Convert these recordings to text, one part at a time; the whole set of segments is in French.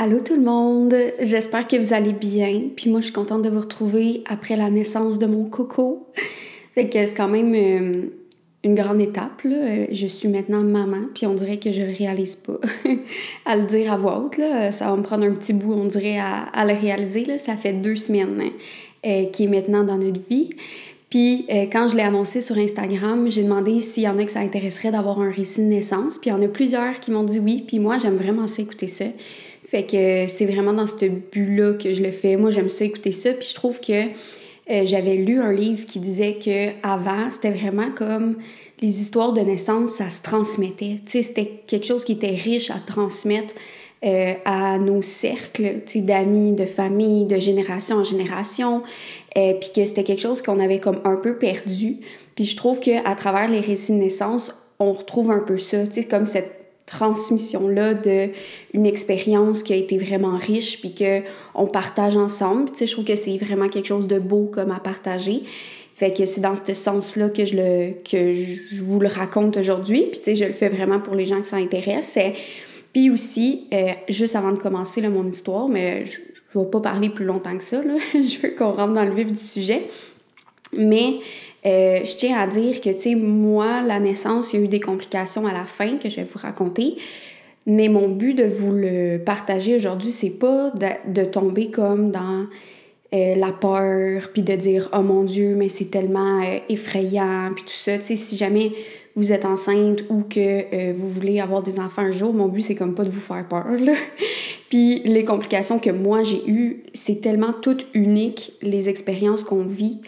Allô tout le monde, j'espère que vous allez bien. Puis moi, je suis contente de vous retrouver après la naissance de mon coco. Fait que c'est quand même euh, une grande étape. Là. Je suis maintenant maman, puis on dirait que je le réalise pas à le dire à voix haute. Là. Ça va me prendre un petit bout, on dirait, à, le réaliser. Là. Ça fait deux semaines euh, qui est maintenant dans notre vie. Puis euh, quand je l'ai annoncé sur Instagram, j'ai demandé s'il y en a que ça intéresserait d'avoir un récit de naissance. Puis il y en a plusieurs qui m'ont dit oui. Puis moi, j'aime vraiment ça écouter ça. Fait que c'est vraiment dans ce but-là que je le fais. Moi, j'aime ça écouter ça. Puis je trouve que euh, j'avais lu un livre qui disait que avant, c'était vraiment comme les histoires de naissance, ça se transmettait. Tu sais, c'était quelque chose qui était riche à transmettre euh, à nos cercles, tu sais, d'amis, de famille, de génération en génération. Euh, puis que c'était quelque chose qu'on avait comme un peu perdu. Puis je trouve qu'à travers les récits de naissance, on retrouve un peu ça, tu sais, comme cette transmission-là d'une expérience qui a été vraiment riche puis qu'on partage ensemble. Tu sais, je trouve que c'est vraiment quelque chose de beau comme à partager. Fait que c'est dans ce sens-là que je le que je vous le raconte aujourd'hui. Puis tu sais, je le fais vraiment pour les gens qui ça intéresse. Puis aussi, euh, juste avant de commencer là, mon histoire, mais je ne vais pas parler plus longtemps que ça, là. je veux qu'on rentre dans le vif du sujet. Mais euh, je tiens à dire que, tu sais, moi, la naissance, il y a eu des complications à la fin que je vais vous raconter. Mais mon but de vous le partager aujourd'hui, c'est pas de, tomber comme dans euh, la peur, puis de dire oh mon Dieu, mais c'est tellement euh, effrayant, puis tout ça. Tu sais, si jamais vous êtes enceinte ou que vous voulez avoir des enfants un jour, mon but c'est comme pas de vous faire peur. Là. puis les complications que moi j'ai eues, c'est tellement toutes uniques les expériences qu'on vit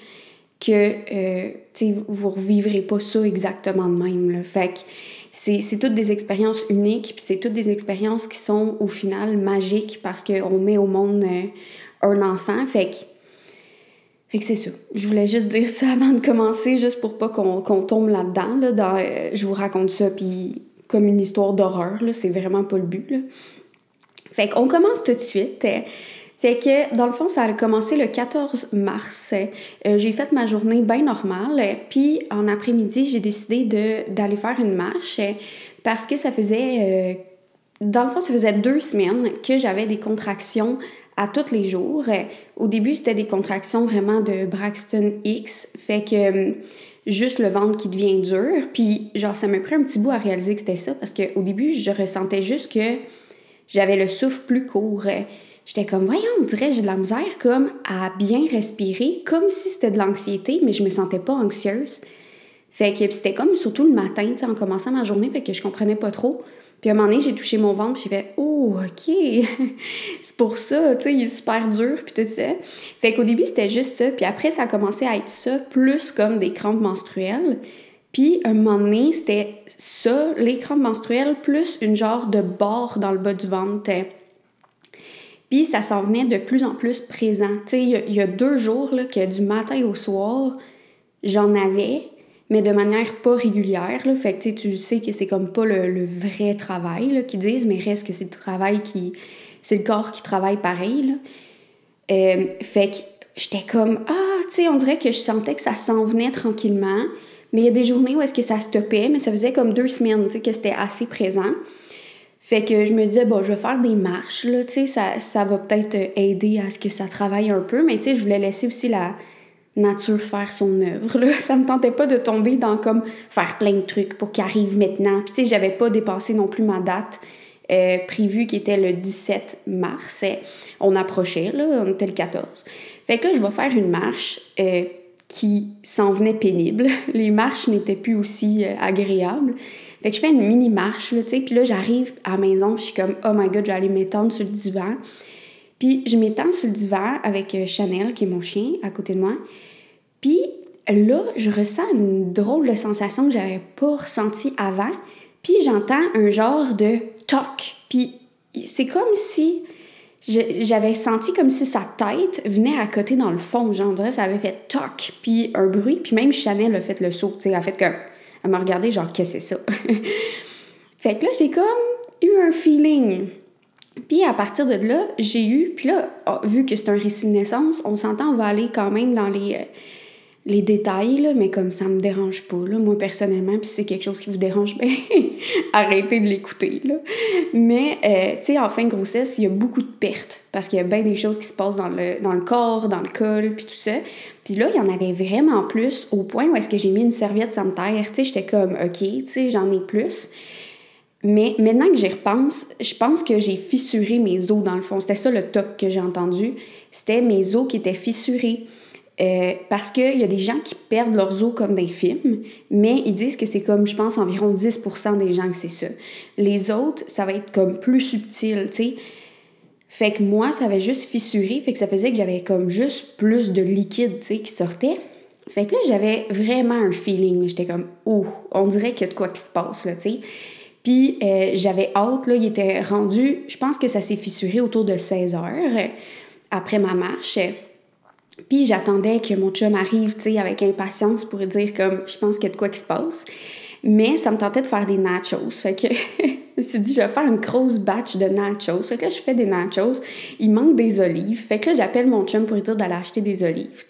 que euh, vous ne revivrez pas ça exactement de même. Là. Fait que c'est toutes des expériences uniques, puis c'est toutes des expériences qui sont au final magiques parce qu'on met au monde euh, un enfant. Fait que, fait que c'est ça. Je voulais juste dire ça avant de commencer, juste pour pas qu'on tombe là-dedans. Là, euh, je vous raconte ça, puis comme une histoire d'horreur, c'est vraiment pas le but. Là. Fait qu'on commence tout de suite. Fait que, dans le fond, ça a commencé le 14 mars. Euh, j'ai fait ma journée bien normale. Puis, en après-midi, j'ai décidé d'aller faire une marche parce que ça faisait... Euh, dans le fond, ça faisait deux semaines que j'avais des contractions à tous les jours. Au début, c'était des contractions vraiment de Braxton X. Fait que juste le ventre qui devient dur. Puis, genre, ça m'a pris un petit bout à réaliser que c'était ça parce qu'au début, je ressentais juste que j'avais le souffle plus court. J'étais comme, voyons, on dirait j'ai de la misère comme à bien respirer, comme si c'était de l'anxiété, mais je me sentais pas anxieuse. Fait que c'était comme surtout le matin, tu sais, en commençant ma journée, fait que je comprenais pas trop. Puis à un moment donné, j'ai touché mon ventre, puis j'ai fait Oh, OK, c'est pour ça, tu sais, il est super dur, puis tout ça. Fait qu'au début, c'était juste ça, puis après, ça a commencé à être ça, plus comme des crampes menstruelles. Puis un moment donné, c'était ça, les crampes menstruelles, plus une genre de barre dans le bas du ventre. Puis ça s'en venait de plus en plus présent. Il y, a deux jours que du matin au soir, j'en avais, mais de manière pas régulière. Là. Fait que tu sais que c'est comme pas le, vrai travail qu'ils disent, mais reste que c'est le travail qui. C'est le corps qui travaille pareil. Là. Euh, fait que j'étais comme Ah, tu sais, on dirait que je sentais que ça s'en venait tranquillement. Mais il y a des journées où est-ce que ça stoppait, mais ça faisait comme deux semaines, que c'était assez présent. Fait que je me disais, bon, je vais faire des marches, là, tu sais, ça, ça va peut-être aider à ce que ça travaille un peu, mais tu sais, je voulais laisser aussi la nature faire son œuvre, là. Ça me tentait pas de tomber dans comme faire plein de trucs pour qu'il arrive maintenant. Puis tu sais, j'avais pas dépassé non plus ma date euh, prévue qui était le 17 mars. On approchait, là, on était le 14. Fait que là, je vais faire une marche euh, qui s'en venait pénible. Les marches n'étaient plus aussi euh, agréables. Fait que je fais une mini marche, là, tu sais, puis là, j'arrive à la maison, je suis comme, oh my god, je vais aller m'étendre sur le divan. Puis je m'étends sur le divan avec euh, Chanel, qui est mon chien, à côté de moi. Puis là, je ressens une drôle de sensation que j'avais pas ressentie avant. Puis j'entends un genre de toc. Puis c'est comme si j'avais senti comme si sa tête venait à côté dans le fond. Genre, ça avait fait toc, puis un bruit. Puis même Chanel a fait le saut, tu sais, a fait comme elle m'a regardé genre, qu'est-ce que c'est ça? fait que là, j'ai comme eu un feeling. Puis à partir de là, j'ai eu, puis là, oh, vu que c'est un récit de naissance, on s'entend, on va aller quand même dans les, euh, les détails, là, mais comme ça me dérange pas, là, moi personnellement, puis c'est quelque chose qui vous dérange, ben arrêtez de l'écouter. Mais, euh, tu sais, en fin de grossesse, il y a beaucoup de pertes, parce qu'il y a bien des choses qui se passent dans le, dans le corps, dans le col, puis tout ça. Puis là, il y en avait vraiment plus, au point où est-ce que j'ai mis une serviette sanitaire, tu sais, j'étais comme, OK, tu sais, j'en ai plus. Mais maintenant que j'y repense, je pense que j'ai fissuré mes os dans le fond. C'était ça le toc que j'ai entendu. C'était mes os qui étaient fissurés. Euh, parce qu'il y a des gens qui perdent leurs os comme des films, mais ils disent que c'est comme, je pense, environ 10% des gens que c'est ça. Les autres, ça va être comme plus subtil, tu sais. Fait que moi, ça avait juste fissuré, fait que ça faisait que j'avais comme juste plus de liquide, tu sais, qui sortait. Fait que là, j'avais vraiment un feeling. J'étais comme, oh, on dirait qu'il y a de quoi qui se passe, là, tu sais. Puis euh, j'avais hâte, là, il était rendu, je pense que ça s'est fissuré autour de 16 heures après ma marche. Puis j'attendais que mon chum arrive, tu sais, avec impatience pour dire comme je pense qu'il y a de quoi qui se passe. Mais ça me tentait de faire des nachos. Fait que je me suis dit, je vais faire une grosse batch de nachos. Fait que là, je fais des nachos. Il manque des olives. Fait que là, j'appelle mon chum pour lui dire d'aller acheter des olives.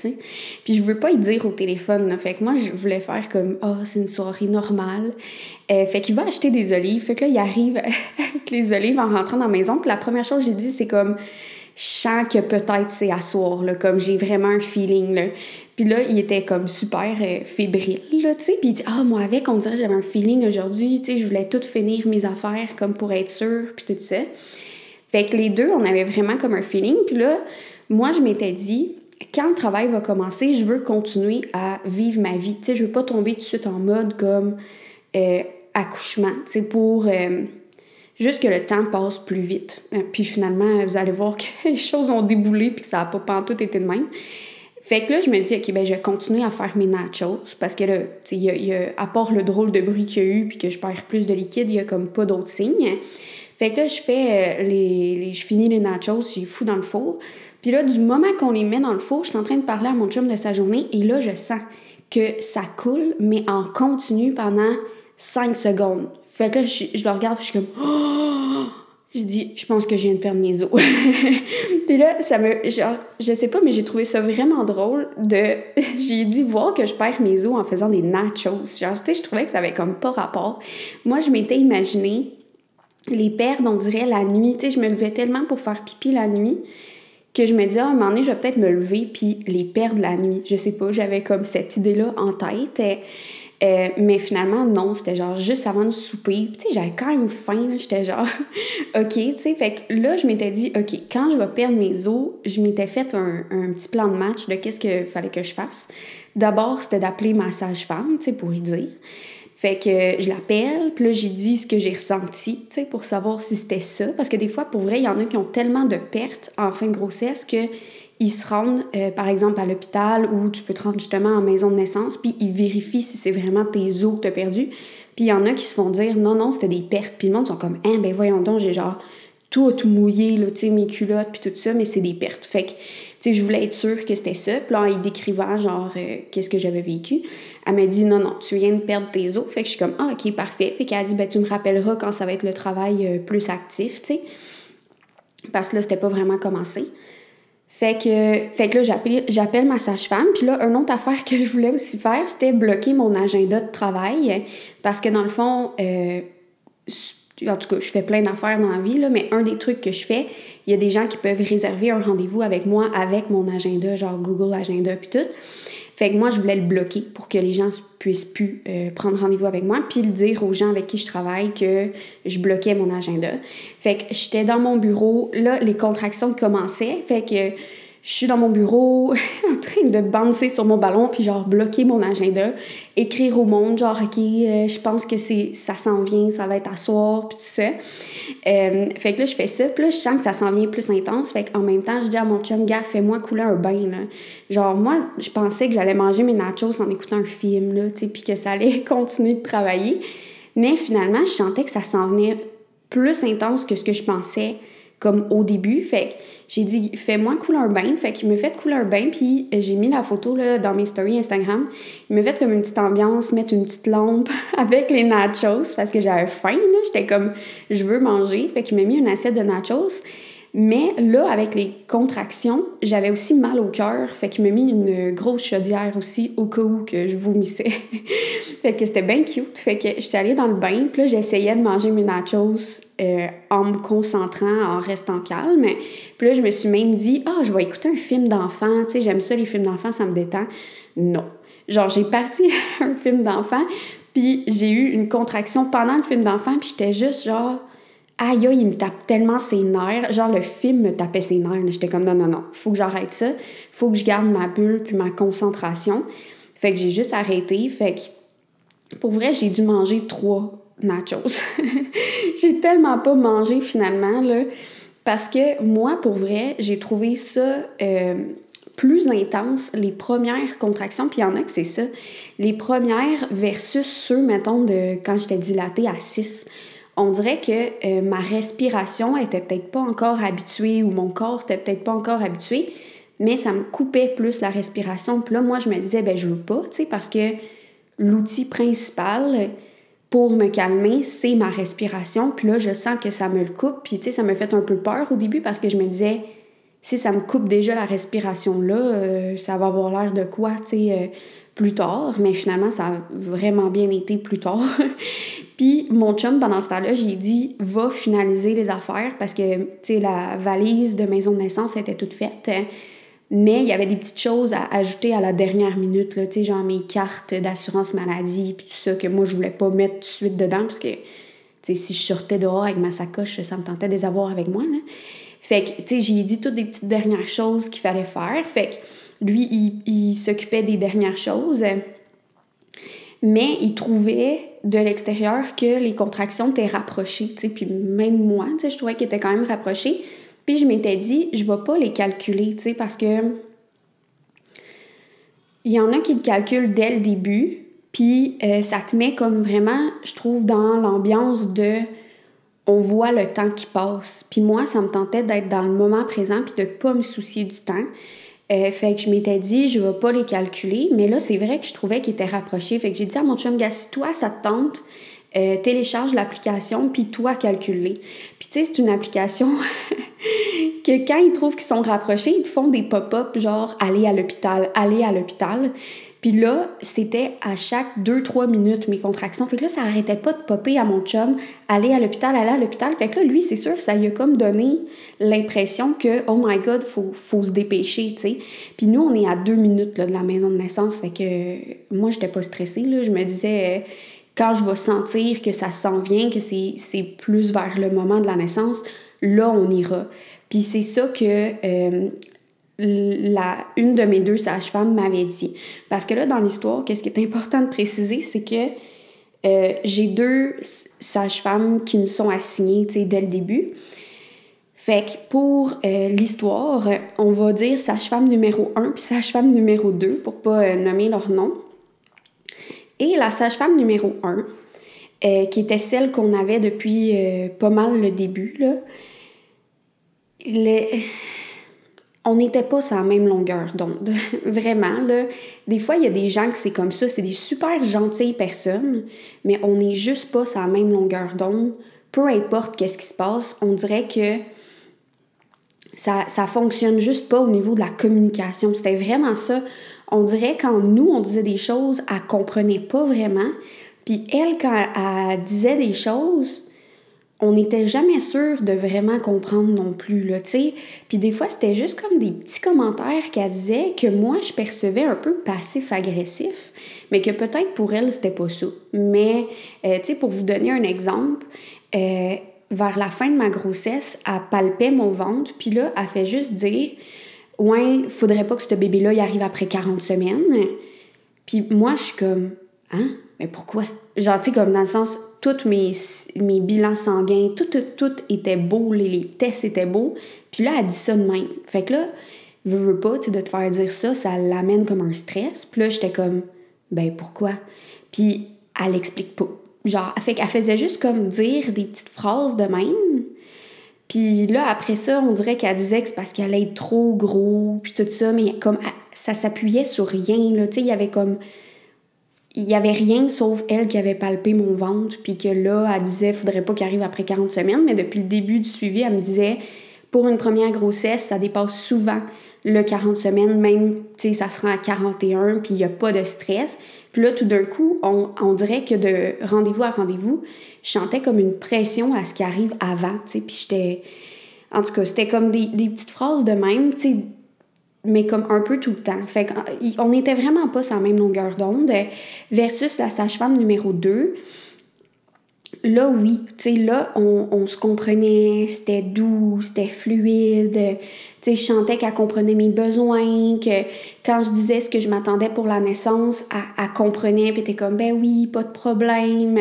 Puis je veux pas y dire au téléphone. Fait que moi, je voulais faire comme, ah, oh, c'est une soirée normale. Euh, fait qu'il va acheter des olives. Fait que là, il arrive avec les olives en rentrant dans la maison. Puis la première chose que j'ai dit, c'est comme, sens que peut-être c'est à soir, là, comme j'ai vraiment un feeling. Là. Puis là, il était comme super euh, fébrile, là, tu sais. Puis il dit Ah, moi, avec, on dirait que j'avais un feeling aujourd'hui, tu sais, je voulais tout finir mes affaires comme pour être sûre, puis tout ça. Fait que les deux, on avait vraiment comme un feeling. Puis là, moi, je m'étais dit quand le travail va commencer, je veux continuer à vivre ma vie. Tu sais, je veux pas tomber tout de suite en mode comme euh, accouchement, tu sais, pour. Euh, juste que le temps passe plus vite. Euh, puis finalement, vous allez voir que les choses ont déboulé puis que ça n'a pas tout été de même. Fait que là, je me dis, OK, ben, je vais continuer à faire mes nachos parce que là, tu sais, à part le drôle de bruit qu'il y a eu puis que je perds plus de liquide, il y a comme pas d'autres signes. Fait que là, je fais euh, les, les, Je finis les nachos, je fous dans le four. Puis là, du moment qu'on les met dans le four, je suis en train de parler à mon chum de sa journée et là, je sens que ça coule, mais en continu pendant 5 secondes. Fait que là, je, le regarde, puis je suis comme, oh! Je dis, je pense que je viens de perdre mes os. puis là, ça me. Genre, je sais pas, mais j'ai trouvé ça vraiment drôle de. j'ai dit voir que je perds mes os en faisant des nachos. Genre, tu sais, je trouvais que ça avait comme pas rapport. Moi, je m'étais imaginé les perdre, on dirait, la nuit. Tu sais, je me levais tellement pour faire pipi la nuit que je me disais, à un moment donné, je vais peut-être me lever puis les perdre la nuit. Je sais pas, j'avais comme cette idée-là en tête. Euh, mais finalement, non, c'était genre juste avant de souper. Tu sais, j'avais quand même faim, J'étais genre, OK, tu sais. Fait que là, je m'étais dit, OK, quand je vais perdre mes os, je m'étais fait un, un, petit plan de match de qu'est-ce qu'il fallait que je fasse. D'abord, c'était d'appeler ma sage-femme, tu sais, pour y dire. Fait que je l'appelle, puis là, j'ai dit ce que j'ai ressenti, tu sais, pour savoir si c'était ça. Parce que des fois, pour vrai, il y en a qui ont tellement de pertes en fin de grossesse que ils se rendent, euh, par exemple, à l'hôpital ou tu peux te rendre justement en maison de naissance, puis ils vérifient si c'est vraiment tes os que tu as perdus. Puis il y en a qui se font dire non, non, c'était des pertes. Puis le monde sont comme, hein, ben voyons donc, j'ai genre tout mouillé, là, tu sais, mes culottes, puis tout ça, mais c'est des pertes. Fait que, tu sais, je voulais être sûre que c'était ça. Puis là, en décrivant, genre, euh, qu'est-ce que j'avais vécu, elle m'a dit, non, non, tu viens de perdre tes os. Fait que je suis comme, ah, ok, parfait. Fait qu'elle a dit, ben, tu me rappelleras quand ça va être le travail euh, plus actif, tu sais. Parce que là, c'était pas vraiment commencé. Fait que, fait que là, j'appelle ma sage-femme. Puis là, une autre affaire que je voulais aussi faire, c'était bloquer mon agenda de travail. Parce que dans le fond, euh, en tout cas, je fais plein d'affaires dans la vie, là, mais un des trucs que je fais, il y a des gens qui peuvent réserver un rendez-vous avec moi avec mon agenda, genre Google Agenda, puis tout. Fait que moi, je voulais le bloquer pour que les gens puissent plus euh, prendre rendez-vous avec moi, puis le dire aux gens avec qui je travaille que je bloquais mon agenda. Fait que j'étais dans mon bureau, là, les contractions commençaient, fait que je suis dans mon bureau en train de bouncer sur mon ballon puis genre bloquer mon agenda, écrire au monde genre OK, euh, je pense que c'est ça s'en vient, ça va être à soir puis tout ça. Euh, fait que là je fais ça, puis là je sens que ça s'en vient plus intense, fait qu'en même temps je dis à mon chum gars, fais-moi couler un bain là. Genre moi, je pensais que j'allais manger mes nachos en écoutant un film là, tu sais, puis que ça allait continuer de travailler. Mais finalement, je sentais que ça s'en venait plus intense que ce que je pensais comme au début. Fait que j'ai dit, fais-moi couler un bain. Fait qu'il me fait couler un bain, puis j'ai mis la photo là, dans mes stories Instagram. Il me fait comme une petite ambiance, mettre une petite lampe avec les nachos parce que j'avais faim. J'étais comme, je veux manger. Fait qu'il m'a mis une assiette de nachos. Mais là, avec les contractions, j'avais aussi mal au cœur. Fait qu'il m'a mis une grosse chaudière aussi au cas où que je vomissais. fait que c'était bien cute. Fait que j'étais allée dans le bain. Puis là, j'essayais de manger mes nachos euh, en me concentrant, en restant calme. Puis là, je me suis même dit, ah, je vais écouter un film d'enfant. Tu sais, j'aime ça, les films d'enfant, ça me détend. Non. Genre, j'ai parti un film d'enfant. Puis j'ai eu une contraction pendant le film d'enfant. Puis j'étais juste genre aïe, il me tape tellement ses nerfs. Genre, le film me tapait ses nerfs. J'étais comme, non, non, non, faut que j'arrête ça. Faut que je garde ma bulle puis ma concentration. Fait que j'ai juste arrêté. Fait que, pour vrai, j'ai dû manger trois nachos. j'ai tellement pas mangé finalement, là. Parce que moi, pour vrai, j'ai trouvé ça euh, plus intense, les premières contractions, puis il y en a que c'est ça. Les premières versus ceux, mettons, de quand j'étais dilatée à 6 on dirait que euh, ma respiration était peut-être pas encore habituée ou mon corps était peut-être pas encore habitué, mais ça me coupait plus la respiration. Puis là, moi, je me disais, ben je veux pas, tu sais, parce que l'outil principal pour me calmer, c'est ma respiration. Puis là, je sens que ça me le coupe. Puis, tu sais, ça me fait un peu peur au début parce que je me disais, si ça me coupe déjà la respiration là, euh, ça va avoir l'air de quoi, tu sais, euh, plus tard. Mais finalement, ça a vraiment bien été plus tard. Puis mon chum, pendant ce temps-là, j'ai dit va finaliser les affaires parce que, tu sais, la valise de maison de naissance était toute faite. Mais il y avait des petites choses à ajouter à la dernière minute, sais, genre mes cartes d'assurance maladie, puis tout ça, que moi, je voulais pas mettre tout de suite dedans parce que, si je sortais dehors avec ma sacoche, ça me tentait de les avoir avec moi, là. Fait que, tu j'ai dit toutes des petites dernières choses qu'il fallait faire. Fait que lui, il, s'occupait des dernières choses mais il trouvait de l'extérieur que les contractions étaient rapprochées, tu puis même moi, je trouvais qu'elles étaient quand même rapprochées, puis je m'étais dit, je vais pas les calculer, tu sais, parce que il y en a qui le calculent dès le début, puis euh, ça te met comme vraiment, je trouve, dans l'ambiance de on voit le temps qui passe. Puis moi, ça me tentait d'être dans le moment présent puis de pas me soucier du temps. Euh, fait que je m'étais dit, je vais pas les calculer. Mais là, c'est vrai que je trouvais qu'ils étaient rapprochés. Fait que j'ai dit à mon chum, gars, si toi, ça te tente, euh, télécharge l'application, puis toi, calcule Puis tu sais, c'est une application que quand ils trouvent qu'ils sont rapprochés, ils te font des pop-up genre « aller à l'hôpital, aller à l'hôpital ». Puis là, c'était à chaque 2-3 minutes mes contractions. Fait que là, ça arrêtait pas de popper à mon chum, aller à l'hôpital, aller à l'hôpital. Fait que là, lui, c'est sûr, ça lui a comme donné l'impression que, oh my god, faut, faut se dépêcher, tu sais. Puis nous, on est à deux minutes là, de la maison de naissance. Fait que moi, j'étais pas stressée, là. Je me disais, quand je vais sentir que ça s'en vient, que c'est plus vers le moment de la naissance, là, on ira. Puis c'est ça que euh, la, une de mes deux sages-femmes m'avait dit. Parce que là, dans l'histoire, qu'est-ce qui est important de préciser, c'est que euh, j'ai deux sages-femmes qui me sont assignées dès le début. Fait que pour euh, l'histoire, on va dire sage-femme numéro 1 puis sage-femme numéro 2 pour pas euh, nommer leur nom. Et la sage-femme numéro 1, qui était celle qu'on avait depuis pas mal le début, là, on n'était pas sur la même longueur d'onde. Vraiment, là. Des fois, il y a des gens que c'est comme ça, c'est des super gentilles personnes, mais on n'est juste pas sur la même longueur d'onde. Peu importe qu'est-ce qui se passe, on dirait que ça, ça fonctionne juste pas au niveau de la communication. C'était vraiment ça. On dirait quand nous, on disait des choses, elle comprenait pas vraiment. Puis elle, quand elle disait des choses, on n'était jamais sûr de vraiment comprendre non plus, là, tu. Puis des fois, c'était juste comme des petits commentaires qu'elle disait que moi, je percevais un peu passif-agressif, mais que peut-être pour elle, c'était pas ça. Mais, euh, pour vous donner un exemple, euh, vers la fin de ma grossesse, elle palpait mon ventre, puis là, elle fait juste dire « Ouais, faudrait pas que ce bébé-là y arrive après 40 semaines. » Puis moi, je suis comme « Hein? Mais pourquoi? » Genre, tu sais, comme dans le sens tous mes, mes bilans sanguins, tout, tout, était beau, les, tests étaient beaux. Puis là, elle dit ça de même. Fait que là, veux, veux pas, tu sais, de te faire dire ça, ça l'amène comme un stress. Puis là, j'étais comme, ben pourquoi? Puis elle explique pas. Genre, fait qu'elle faisait juste comme dire des petites phrases de même. Puis là, après ça, on dirait qu'elle disait que c'est parce qu'elle est trop gros, puis tout ça, mais comme ça s'appuyait sur rien, là. Tu sais, il y avait comme il y avait rien sauf elle qui avait palpé mon ventre, puis que là, elle disait faudrait pas qu'il arrive après 40 semaines, mais depuis le début du suivi, elle me disait pour une première grossesse, ça dépasse souvent le 40 semaines, même, tu sais, ça se rend à 41, puis il n'y a pas de stress. Puis là, tout d'un coup, on, on, dirait que de rendez-vous à rendez-vous, je sentais comme une pression à ce qui arrive avant, tu sais, puis j'étais... En tout cas, c'était comme des, des, petites phrases de même, tu sais, mais comme un peu tout le temps. Fait qu'on n'était vraiment pas sur la même longueur d'onde versus la sage-femme numéro 2 là, oui, tu sais, là, on, se comprenait, c'était doux, c'était fluide. Tu sais, je chantais qu'elle comprenait mes besoins, que quand je disais ce que je m'attendais pour la naissance, elle, comprenait, puis était comme, ben oui, pas de problème.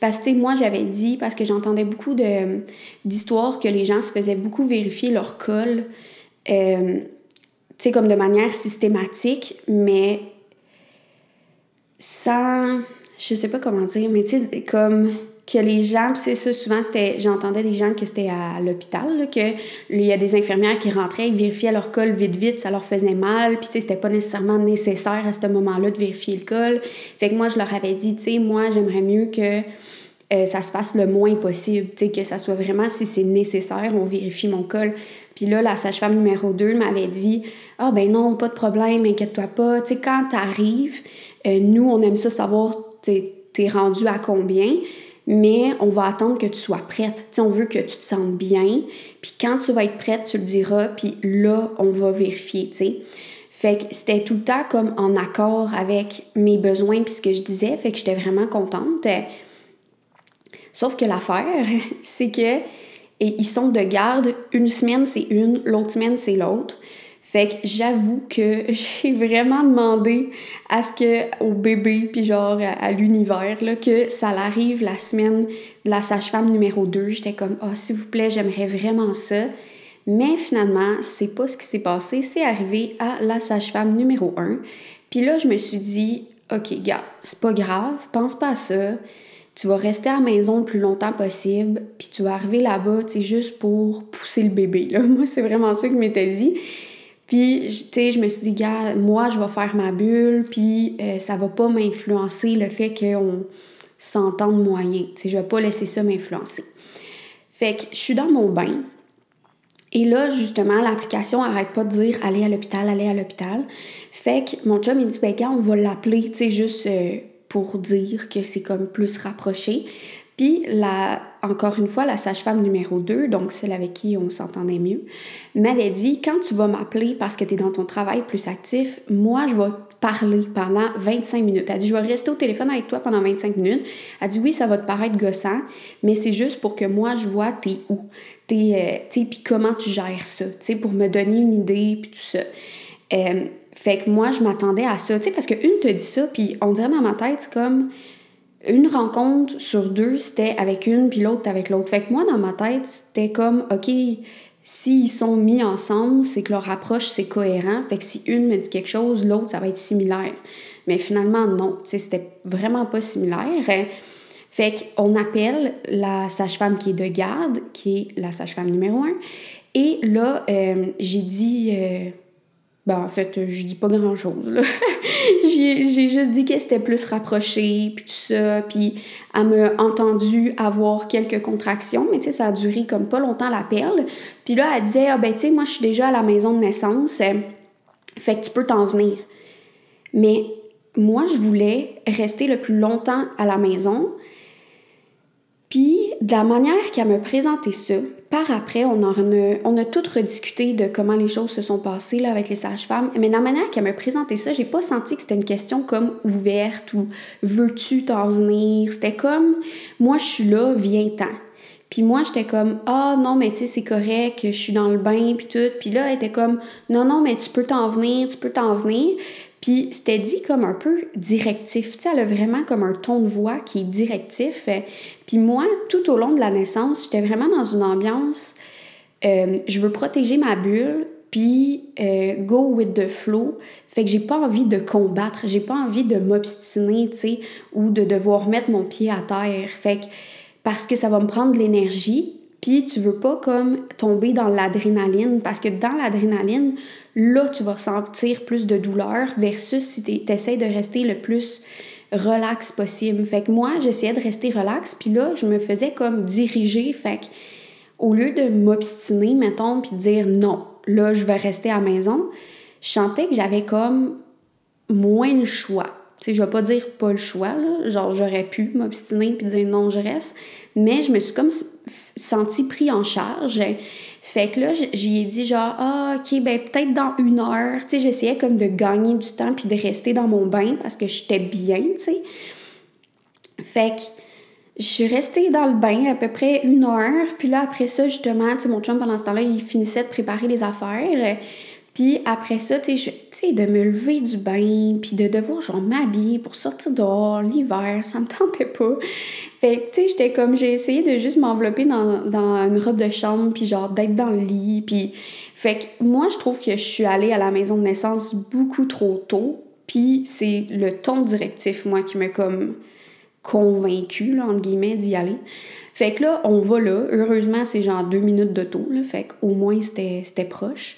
Parce que, tu sais, moi, j'avais dit, parce que j'entendais beaucoup d'histoires que les gens se faisaient beaucoup vérifier leur col, euh, tu sais, comme de manière systématique, mais sans, je sais pas comment dire, mais tu sais, comme que les gens, c'est ça, souvent, c'était, j'entendais des gens que c'était à l'hôpital, que il y a des infirmières qui rentraient, ils vérifiaient leur col vite, vite, ça leur faisait mal, puis tu sais, c'était pas nécessairement nécessaire à ce moment-là de vérifier le col. Fait que moi, je leur avais dit, tu sais, moi, j'aimerais mieux que euh, ça se fasse le moins possible, tu sais, que ça soit vraiment, si c'est nécessaire, on vérifie mon col. Puis là, la sage-femme numéro 2 m'avait dit, ah ben non, pas de problème, inquiète-toi pas, tu sais, quand t'arrives, euh, nous, on aime ça savoir, t'es rendu à combien mais on va attendre que tu sois prête. on veut que tu te sentes bien, puis quand tu vas être prête, tu le diras, puis là, on va vérifier. Fait que c'était tout le temps comme en accord avec mes besoins puis ce que je disais, fait que j'étais vraiment contente. Sauf que l'affaire, c'est que et sont de garde, une semaine c'est une, l'autre semaine c'est l'autre. Fait que j'avoue que j'ai vraiment demandé à ce que au bébé puis genre à, l'univers là que ça l'arrive la semaine de la sage-femme numéro 2, j'étais comme oh s'il vous plaît, j'aimerais vraiment ça. Mais finalement, c'est pas ce qui s'est passé, c'est arrivé à la sage-femme numéro 1. Puis là, je me suis dit OK, gars, c'est pas grave, pense pas à ça. Tu vas rester à la maison le plus longtemps possible, puis tu vas arriver là-bas, tu sais, juste pour pousser le bébé. Là. Moi, c'est vraiment ça que je m'étais dit. Puis, tu sais, je me suis dit, gars, moi, je vais faire ma bulle, puis euh, ça va pas m'influencer le fait qu'on s'entende moyen. Tu sais, je vais pas laisser ça m'influencer. Fait que je suis dans mon bain. Et là, justement, l'application arrête pas de dire aller à l'hôpital, aller à l'hôpital. Fait que mon chum, il dit, ben, gars, on va l'appeler, tu sais, juste euh, pour dire que c'est comme plus rapproché. Puis, la, encore une fois, la sage-femme numéro 2, donc celle avec qui on s'entendait mieux, m'avait dit quand tu vas m'appeler parce que tu es dans ton travail plus actif, moi, je vais te parler pendant 25 minutes. Elle dit je vais rester au téléphone avec toi pendant 25 minutes. Elle dit oui, ça va te paraître gossant, mais c'est juste pour que moi, je vois t'es où, t'es, euh, puis comment tu gères ça, tu pour me donner une idée, puis tout ça. Euh, fait que moi, je m'attendais à ça, tu sais, parce qu'une te dit ça, puis on dirait dans ma tête, comme une rencontre sur deux, c'était avec une, puis l'autre avec l'autre. Fait que moi, dans ma tête, c'était comme, OK, s'ils sont mis ensemble, c'est que leur approche, c'est cohérent. Fait que si une me dit quelque chose, l'autre, ça va être similaire. Mais finalement, non. Tu c'était vraiment pas similaire. Fait qu'on appelle la sage-femme qui est de garde, qui est la sage-femme numéro un. Et là, euh, j'ai dit... Euh, ben, en fait, je dis pas grand-chose, j'ai juste dit qu'elle c'était plus rapprochée, puis tout ça, puis elle m'a entendu avoir quelques contractions, mais tu sais, ça a duré comme pas longtemps la perle. Puis là, elle disait, ah ben tu sais, moi, je suis déjà à la maison de naissance, euh, fait que tu peux t'en venir. Mais moi, je voulais rester le plus longtemps à la maison, puis, de la manière qu'elle me présenté ça, par après, on, a, on a tout rediscuté de comment les choses se sont passées avec les sages-femmes. Mais de la manière qu'elle me présenté ça, j'ai pas senti que c'était une question comme ouverte ou veux-tu t'en venir? C'était comme moi, je suis là, viens-t'en. Puis moi, j'étais comme Ah non, mais tu sais, c'est correct, je suis dans le bain, puis tout. Puis là, elle était comme Non, non, mais tu peux t'en venir, tu peux t'en venir. Puis c'était dit comme un peu directif. Tu sais, elle a vraiment comme un ton de voix qui est directif. Puis moi, tout au long de la naissance, j'étais vraiment dans une ambiance, euh, je veux protéger ma bulle, puis euh, go with the flow. Fait que j'ai pas envie de combattre, j'ai pas envie de m'obstiner, tu sais, ou de devoir mettre mon pied à terre. Fait que parce que ça va me prendre de l'énergie, puis tu veux pas comme tomber dans l'adrénaline parce que dans l'adrénaline, là tu vas sentir plus de douleur versus si tu essaies de rester le plus relax possible. Fait que moi, j'essayais de rester relax, puis là, je me faisais comme diriger, fait que au lieu de m'obstiner, mettons, puis de dire non, là, je vais rester à la maison, je sentais que j'avais comme moins le choix. Tu sais, je vais pas dire pas le choix, là. Genre, j'aurais pu m'obstiner puis dire non, je reste. Mais je me suis comme senti pris en charge. Fait que là, j'y ai dit genre, ah, ok, ben peut-être dans une heure. Tu sais, j'essayais comme de gagner du temps puis de rester dans mon bain parce que j'étais bien, tu sais. Fait que je suis restée dans le bain à peu près une heure. Puis là, après ça, justement, tu sais, mon chum, pendant ce temps-là, il finissait de préparer les affaires. Puis après ça, tu sais, de me lever du bain, puis de devoir, genre, m'habiller pour sortir dehors l'hiver, ça me tentait pas. Fait que, tu sais, j'étais comme, j'ai essayé de juste m'envelopper dans, dans, une robe de chambre, puis genre, d'être dans le lit, puis... Fait que moi, je trouve que je suis allée à la maison de naissance beaucoup trop tôt, puis c'est le ton directif, moi, qui m'a comme convaincu, là, entre guillemets, d'y aller. Fait que là, on va là. Heureusement, c'est genre deux minutes de taux, là. Fait qu'au moins, c'était proche.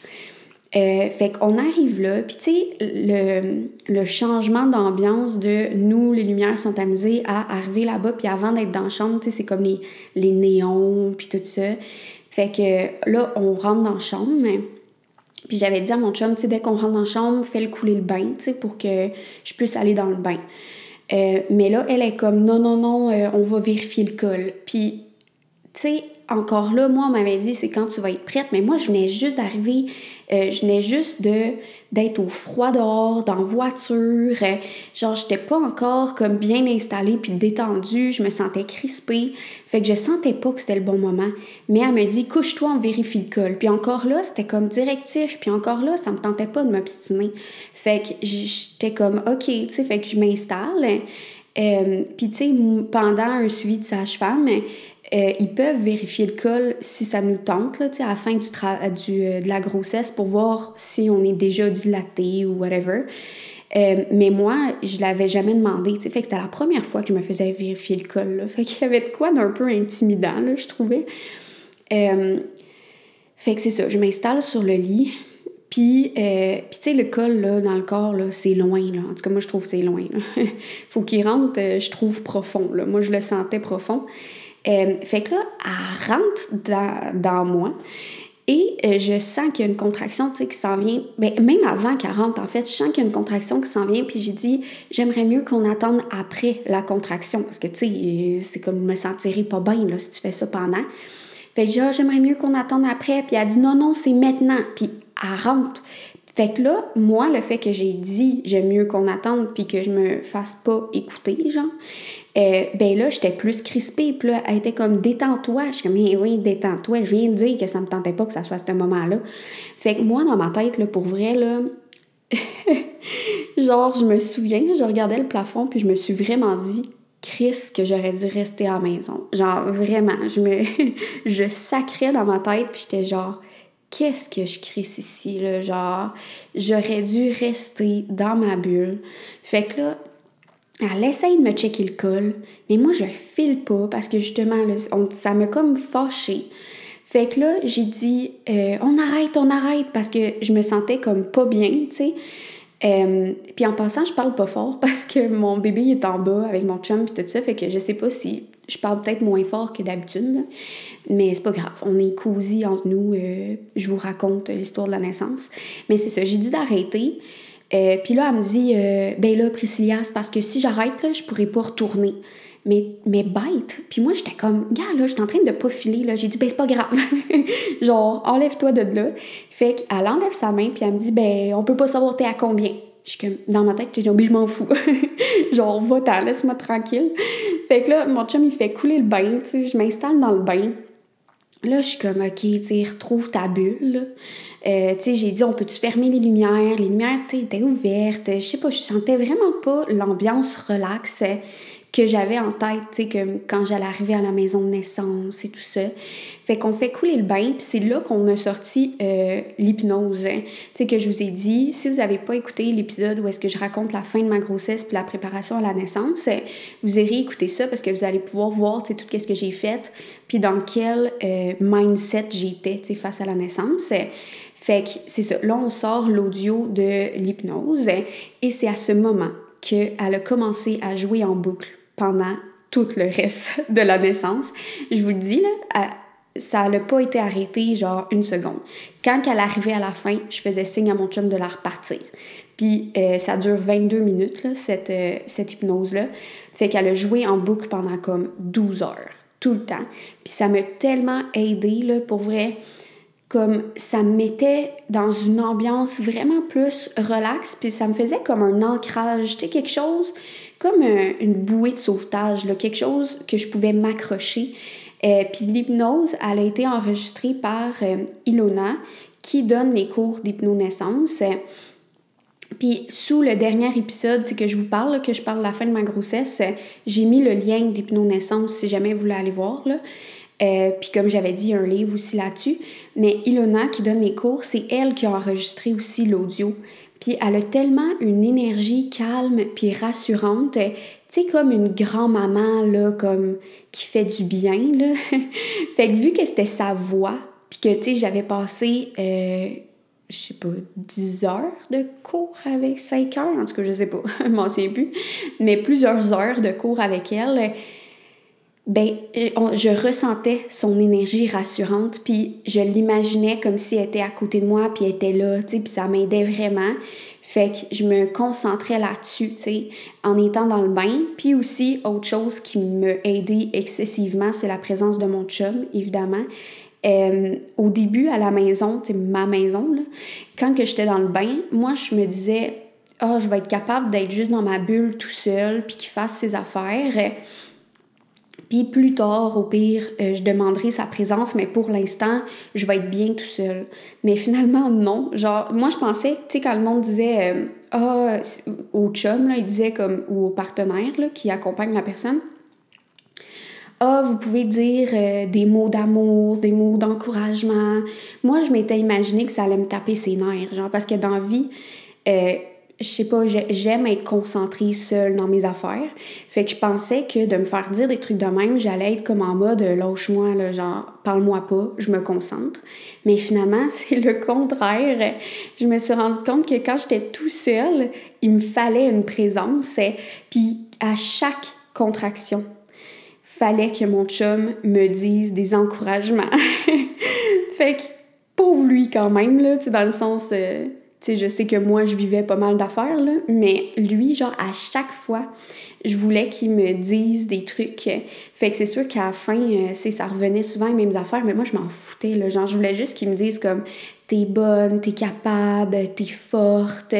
Euh, fait qu'on arrive là, puis tu sais, le, le, changement d'ambiance de nous, les lumières sont amusées à arriver là-bas, puis avant d'être dans la chambre, tu sais, c'est comme les, les néons, puis tout ça. Fait que là, on rentre dans la chambre, puis j'avais dit à mon chum, tu sais, dès qu'on rentre dans la chambre, fais-le couler le bain, tu sais, pour que je puisse aller dans le bain. Euh, mais là, elle est comme non, non, non, euh, on va vérifier le col. Puis, tu sais, encore là, moi, on m'avait dit c'est quand tu vas être prête, mais moi, je venais juste d'arriver, euh, je venais juste de d'être au froid dehors, dans voiture. Euh, genre, j'étais pas encore comme bien installée puis détendue, je me sentais crispée. Fait que je sentais pas que c'était le bon moment. Mais elle me dit couche-toi, on vérifie le col. Puis encore là, c'était comme directif. Puis encore là, ça me tentait pas de m'obstiner. Fait que j'étais comme OK, tu sais, fait que je m'installe. Euh, puis, tu sais, pendant un suivi de sage-femme, euh, ils peuvent vérifier le col si ça nous tente, là, à la fin du, du euh, de la grossesse pour voir si on est déjà dilaté ou whatever. Mais moi, je l'avais jamais demandé. Fait que c'était la première fois que je me faisais vérifier le col. Là. Fait qu'il y avait de quoi d'un peu intimidant, là, je trouvais. fait que c'est ça, je m'installe sur le lit. Puis, tu sais, le col, là, dans le corps, là, c'est loin, là. En tout cas, moi, je trouve que c'est loin, Faut qu'il rentre, je trouve, profond, là. Moi, je le sentais profond. Euh, fait que là, elle rentre dans, moi et euh, je sens qu'il y a une contraction qui s'en vient. Ben, même avant qu'elle rentre, en fait, je sens qu'il y a une contraction qui s'en vient. Puis j'ai dit, j'aimerais mieux qu'on attende après la contraction. Parce que, tu sais, c'est comme me sentirais pas bien là, si tu fais ça pendant. Fait que ah, j'aimerais mieux qu'on attende après. Puis elle dit, non, non, c'est maintenant. Puis elle rentre. Fait que là, moi, le fait que j'ai dit j'aime mieux qu'on attende puis que je me fasse pas écouter, genre, euh, ben là, j'étais plus crispée. Puis là, elle était comme détends-toi. Je suis comme, eh oui, détends-toi. Je viens de dire que ça me tentait pas que ça soit à ce moment-là. Fait que moi, dans ma tête, là, pour vrai, là, genre, je me souviens, je regardais le plafond, puis je me suis vraiment dit, Chris, que j'aurais dû rester à la maison. Genre, vraiment, je me. je sacrais dans ma tête, puis j'étais genre, qu'est-ce que je crisse ici, là? Genre, j'aurais dû rester dans ma bulle. Fait que là, elle essaye de me checker le col, mais moi, je file pas parce que justement, ça m'a comme fâché. Fait que là, j'ai dit, euh, on arrête, on arrête, parce que je me sentais comme pas bien, tu sais. Euh, puis en passant, je parle pas fort parce que mon bébé est en bas avec mon chum et tout ça, fait que je sais pas si je parle peut-être moins fort que d'habitude, mais c'est pas grave. On est cosy entre nous. Euh, je vous raconte l'histoire de la naissance. Mais c'est ça, j'ai dit d'arrêter. Euh, puis là, elle me dit, euh, ben là, Priscilla, c'est parce que si j'arrête, je pourrais pas retourner. Mais, mais bête. Puis moi, j'étais comme, gars, là, j'étais en train de pas filer, là. J'ai dit, ben c'est pas grave. Genre, enlève-toi de là. Fait qu'elle enlève sa main, puis elle me dit, ben on peut pas savoir t'es à combien? Je suis comme, dans ma tête, j'ai dit, oh, ben, je m'en fous. Genre, va-t'en, laisse-moi tranquille. Fait que là, mon chum, il fait couler le bain, tu sais. Je m'installe dans le bain. Là, je suis comme, OK, tu sais, retrouve ta bulle. Euh, tu sais, j'ai dit, on peut-tu fermer les lumières? Les lumières, étaient ouvertes. Je sais pas, je sentais vraiment pas l'ambiance relaxe que j'avais en tête, tu sais, que quand j'allais arriver à la maison de naissance et tout ça. Fait qu'on fait couler le bain, puis c'est là qu'on a sorti euh, l'hypnose. Tu sais, que je vous ai dit, si vous n'avez pas écouté l'épisode où est-ce que je raconte la fin de ma grossesse puis la préparation à la naissance, vous irez écouter ça parce que vous allez pouvoir voir, tu sais, tout ce que j'ai fait, puis dans quel euh, mindset j'étais, tu sais, face à la naissance. Fait que c'est ça. Là, on sort l'audio de l'hypnose et c'est à ce moment qu'elle a commencé à jouer en boucle pendant tout le reste de la naissance. Je vous le dis, là, ça n'a pas été arrêté genre une seconde. Quand elle arrivait à la fin, je faisais signe à mon chum de la repartir. Puis euh, ça dure 22 minutes, là, cette, euh, cette hypnose-là. Fait qu'elle a joué en boucle pendant comme 12 heures, tout le temps. Puis ça m'a tellement aidé, là, pour vrai. Comme ça me mettait dans une ambiance vraiment plus relaxe, puis ça me faisait comme un ancrage, tu sais, quelque chose comme euh, une bouée de sauvetage, là, quelque chose que je pouvais m'accrocher. Euh, puis l'hypnose, elle a été enregistrée par euh, Ilona, qui donne les cours d'hypnonaissance. Puis sous le dernier épisode que je vous parle, que je parle de la fin de ma grossesse, j'ai mis le lien d'hypnonaissance si jamais vous voulez aller voir. Là. Euh, puis comme j'avais dit, un livre aussi là-dessus. Mais Ilona qui donne les cours, c'est elle qui a enregistré aussi l'audio. Puis elle a tellement une énergie calme puis rassurante, tu sais, comme une grand-maman, là, comme qui fait du bien, là. fait que vu que c'était sa voix, puis que, tu sais, j'avais passé, euh, je sais pas, 10 heures de cours avec 5 heures, en tout cas, je sais pas, je m'en souviens plus, mais plusieurs heures de cours avec elle, ben, je ressentais son énergie rassurante, puis je l'imaginais comme si elle était à côté de moi, puis elle était là, tu puis ça m'aidait vraiment. Fait que je me concentrais là-dessus, tu en étant dans le bain. Puis aussi, autre chose qui me aidait excessivement, c'est la présence de mon chum, évidemment. Euh, au début, à la maison, tu ma maison, là, quand que j'étais dans le bain, moi, je me disais, ah, oh, je vais être capable d'être juste dans ma bulle tout seul, puis qu'il fasse ses affaires. Puis plus tard, au pire, euh, je demanderai sa présence, mais pour l'instant, je vais être bien tout seul. Mais finalement, non. Genre, moi, je pensais, tu sais, quand le monde disait, euh, ah, au chum, il disait comme, ou au partenaire, qui accompagne la personne, ah, vous pouvez dire euh, des mots d'amour, des mots d'encouragement. Moi, je m'étais imaginé que ça allait me taper ses nerfs, genre, parce que dans la vie, je sais pas, j'aime être concentrée seule dans mes affaires. Fait que je pensais que de me faire dire des trucs de même, j'allais être comme en mode lâche-moi, là, genre parle-moi pas, je me concentre. Mais finalement, c'est le contraire. Je me suis rendu compte que quand j'étais tout seul, il me fallait une présence. Puis à chaque contraction, fallait que mon chum me dise des encouragements. fait que pauvre lui quand même, là, tu sais, dans le sens. Euh, sais, je sais que moi, je vivais pas mal d'affaires, là, mais lui, genre, à chaque fois, je voulais qu'il me dise des trucs. Fait que c'est sûr qu'à la fin, euh, ça revenait souvent les mêmes affaires, mais moi, je m'en foutais, là. Genre, je voulais juste qu'il me dise comme t'es bonne, t'es capable, t'es forte,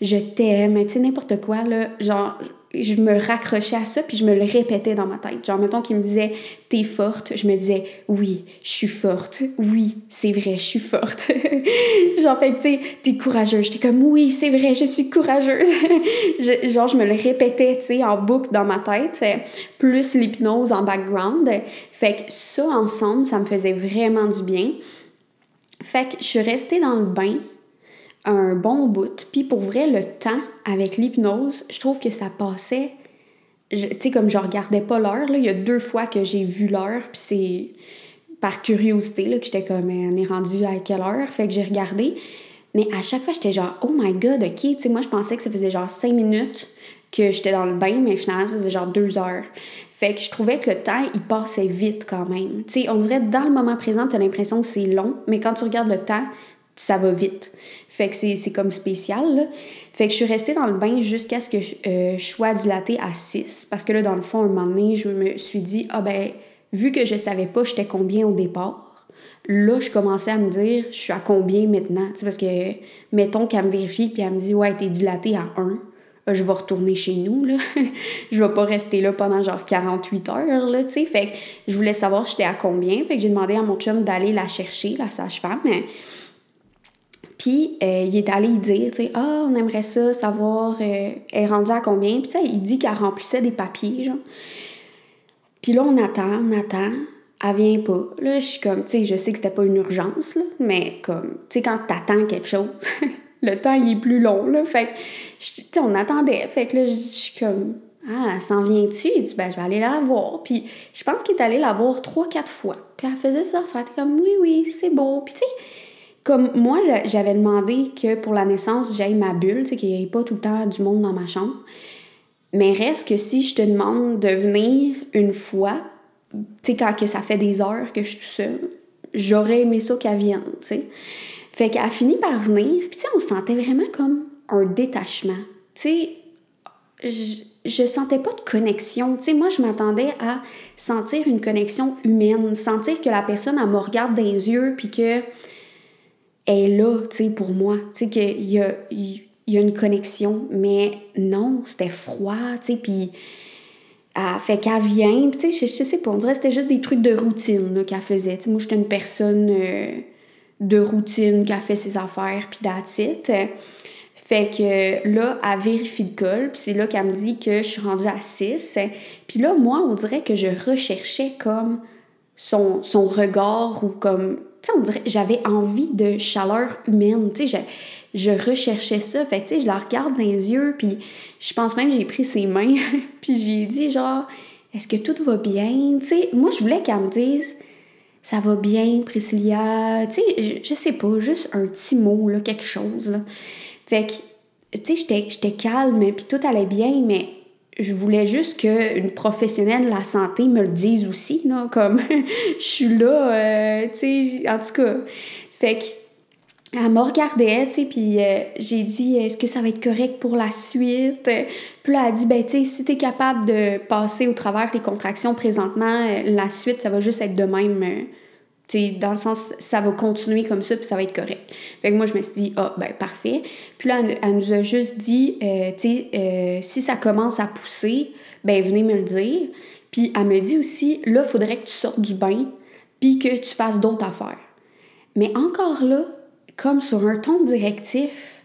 je t'aime, tu sais, n'importe quoi, là. Genre, je me raccrochais à ça, puis je me le répétais dans ma tête. Genre, mettons qu'il me disait « t'es forte », je me disais « oui, je suis forte, oui, c'est vrai, je suis forte ». Genre, fait tu sais, t'es courageuse. J'étais comme « oui, c'est vrai, je suis courageuse ». Genre, je me le répétais, tu sais, en boucle dans ma tête, plus l'hypnose en background. Fait que ça, ensemble, ça me faisait vraiment du bien. Fait que je suis restée dans le bain un bon bout. Puis pour vrai, le temps avec l'hypnose, je trouve que ça passait. Tu sais, comme je regardais pas l'heure, il y a deux fois que j'ai vu l'heure, puis c'est par curiosité là, que j'étais comme, on est rendu à quelle heure? Fait que j'ai regardé. Mais à chaque fois, j'étais genre, oh my god, ok. Tu sais, moi, je pensais que ça faisait genre cinq minutes que j'étais dans le bain, mais finalement, ça faisait genre deux heures. Fait que je trouvais que le temps, il passait vite quand même. Tu sais, on dirait dans le moment présent, tu as l'impression que c'est long, mais quand tu regardes le temps, ça va vite. Fait que c'est comme spécial. Fait que je suis restée dans le bain jusqu'à ce que euh, je, sois dilatée à 6. Parce que là, dans le fond, un moment donné, je me suis dit, ah ben, vu que je savais pas j'étais combien au départ, là, je commençais à me dire, je suis à combien maintenant? Tu sais, parce que, mettons qu'elle me vérifie, puis elle me dit, ouais, t'es dilatée à 1 euh, je vais retourner chez nous, là. je vais pas rester là pendant genre 48 heures, là, tu sais. Fait que je voulais savoir j'étais à combien. Fait que j'ai demandé à mon chum d'aller la chercher, la sage-femme. Puis euh, il est allé y dire, tu sais, ah, on aimerait ça, savoir, euh, elle est rendue à combien. Puis tu sais, il dit qu'elle remplissait des papiers, genre. Puis là, on attend, on attend, elle vient pas. Là, je suis comme, tu sais, je sais que c'était pas une urgence, là, mais comme, tu sais, quand t'attends quelque chose, le temps, il est plus long, là. Fait tu sais, on attendait. Fait que là, je suis comme, ah, s'en vient-tu? Il dit, ben, je vais aller la voir. Puis je pense qu'il est allé la voir trois, quatre fois. Puis elle faisait ça, était comme, oui, oui, c'est beau. Puis tu sais, comme moi, j'avais demandé que pour la naissance, j'aille ma bulle, qu'il n'y ait pas tout le temps du monde dans ma chambre. Mais reste que si je te demande de venir une fois, tu sais, quand que ça fait des heures que je suis toute seule, j'aurais aimé ça qu'elle vienne, tu sais. Fait qu'elle a fini par venir, puis tu on se sentait vraiment comme un détachement. Tu sais, je, je sentais pas de connexion. Tu sais, moi, je m'attendais à sentir une connexion humaine, sentir que la personne, elle me regarde dans les yeux, puis que est là, tu sais, pour moi. Tu sais, qu'il y a, il y a une connexion. Mais non, c'était froid, tu sais, puis... Elle fait qu'elle vient, tu sais, je, je, sais pas, on dirait que c'était juste des trucs de routine qu'elle faisait. sais, moi, j'étais une personne euh, de routine qui a fait ses affaires, puis that's fait que là, elle vérifie le col, puis c'est là qu'elle me dit que je suis rendue à 6. Puis là, moi, on dirait que je recherchais comme son, son regard ou comme... On dirait j'avais envie de chaleur humaine, tu sais, je, je recherchais ça. Fait que, tu sais, je la regarde dans les yeux, puis je pense même que j'ai pris ses mains, puis j'ai dit genre, est-ce que tout va bien? Tu sais, moi, je voulais qu'elle me dise ça va bien, Priscilla? Tu sais, je, sais pas, juste un petit mot, là, quelque chose. Fait que, tu sais, j'étais calme, puis tout allait bien, mais je voulais juste qu'une professionnelle de la santé me le dise aussi, là, comme je suis là, euh, tu sais, en tout cas. Fait que, elle me regardait, tu sais, puis euh, j'ai dit, est-ce que ça va être correct pour la suite? Puis là, elle a dit, ben, tu sais, si t'es capable de passer au travers les contractions présentement, euh, la suite, ça va juste être de même dans le sens, ça va continuer comme ça, puis ça va être correct. Fait que moi, je me suis dit, ah, ben, parfait. Puis là, elle, nous a juste dit, euh, euh, si ça commence à pousser, ben, venez me le dire. Puis elle me dit aussi, là, il faudrait que tu sortes du bain, puis que tu fasses d'autres affaires. Mais encore là, comme sur un ton directif,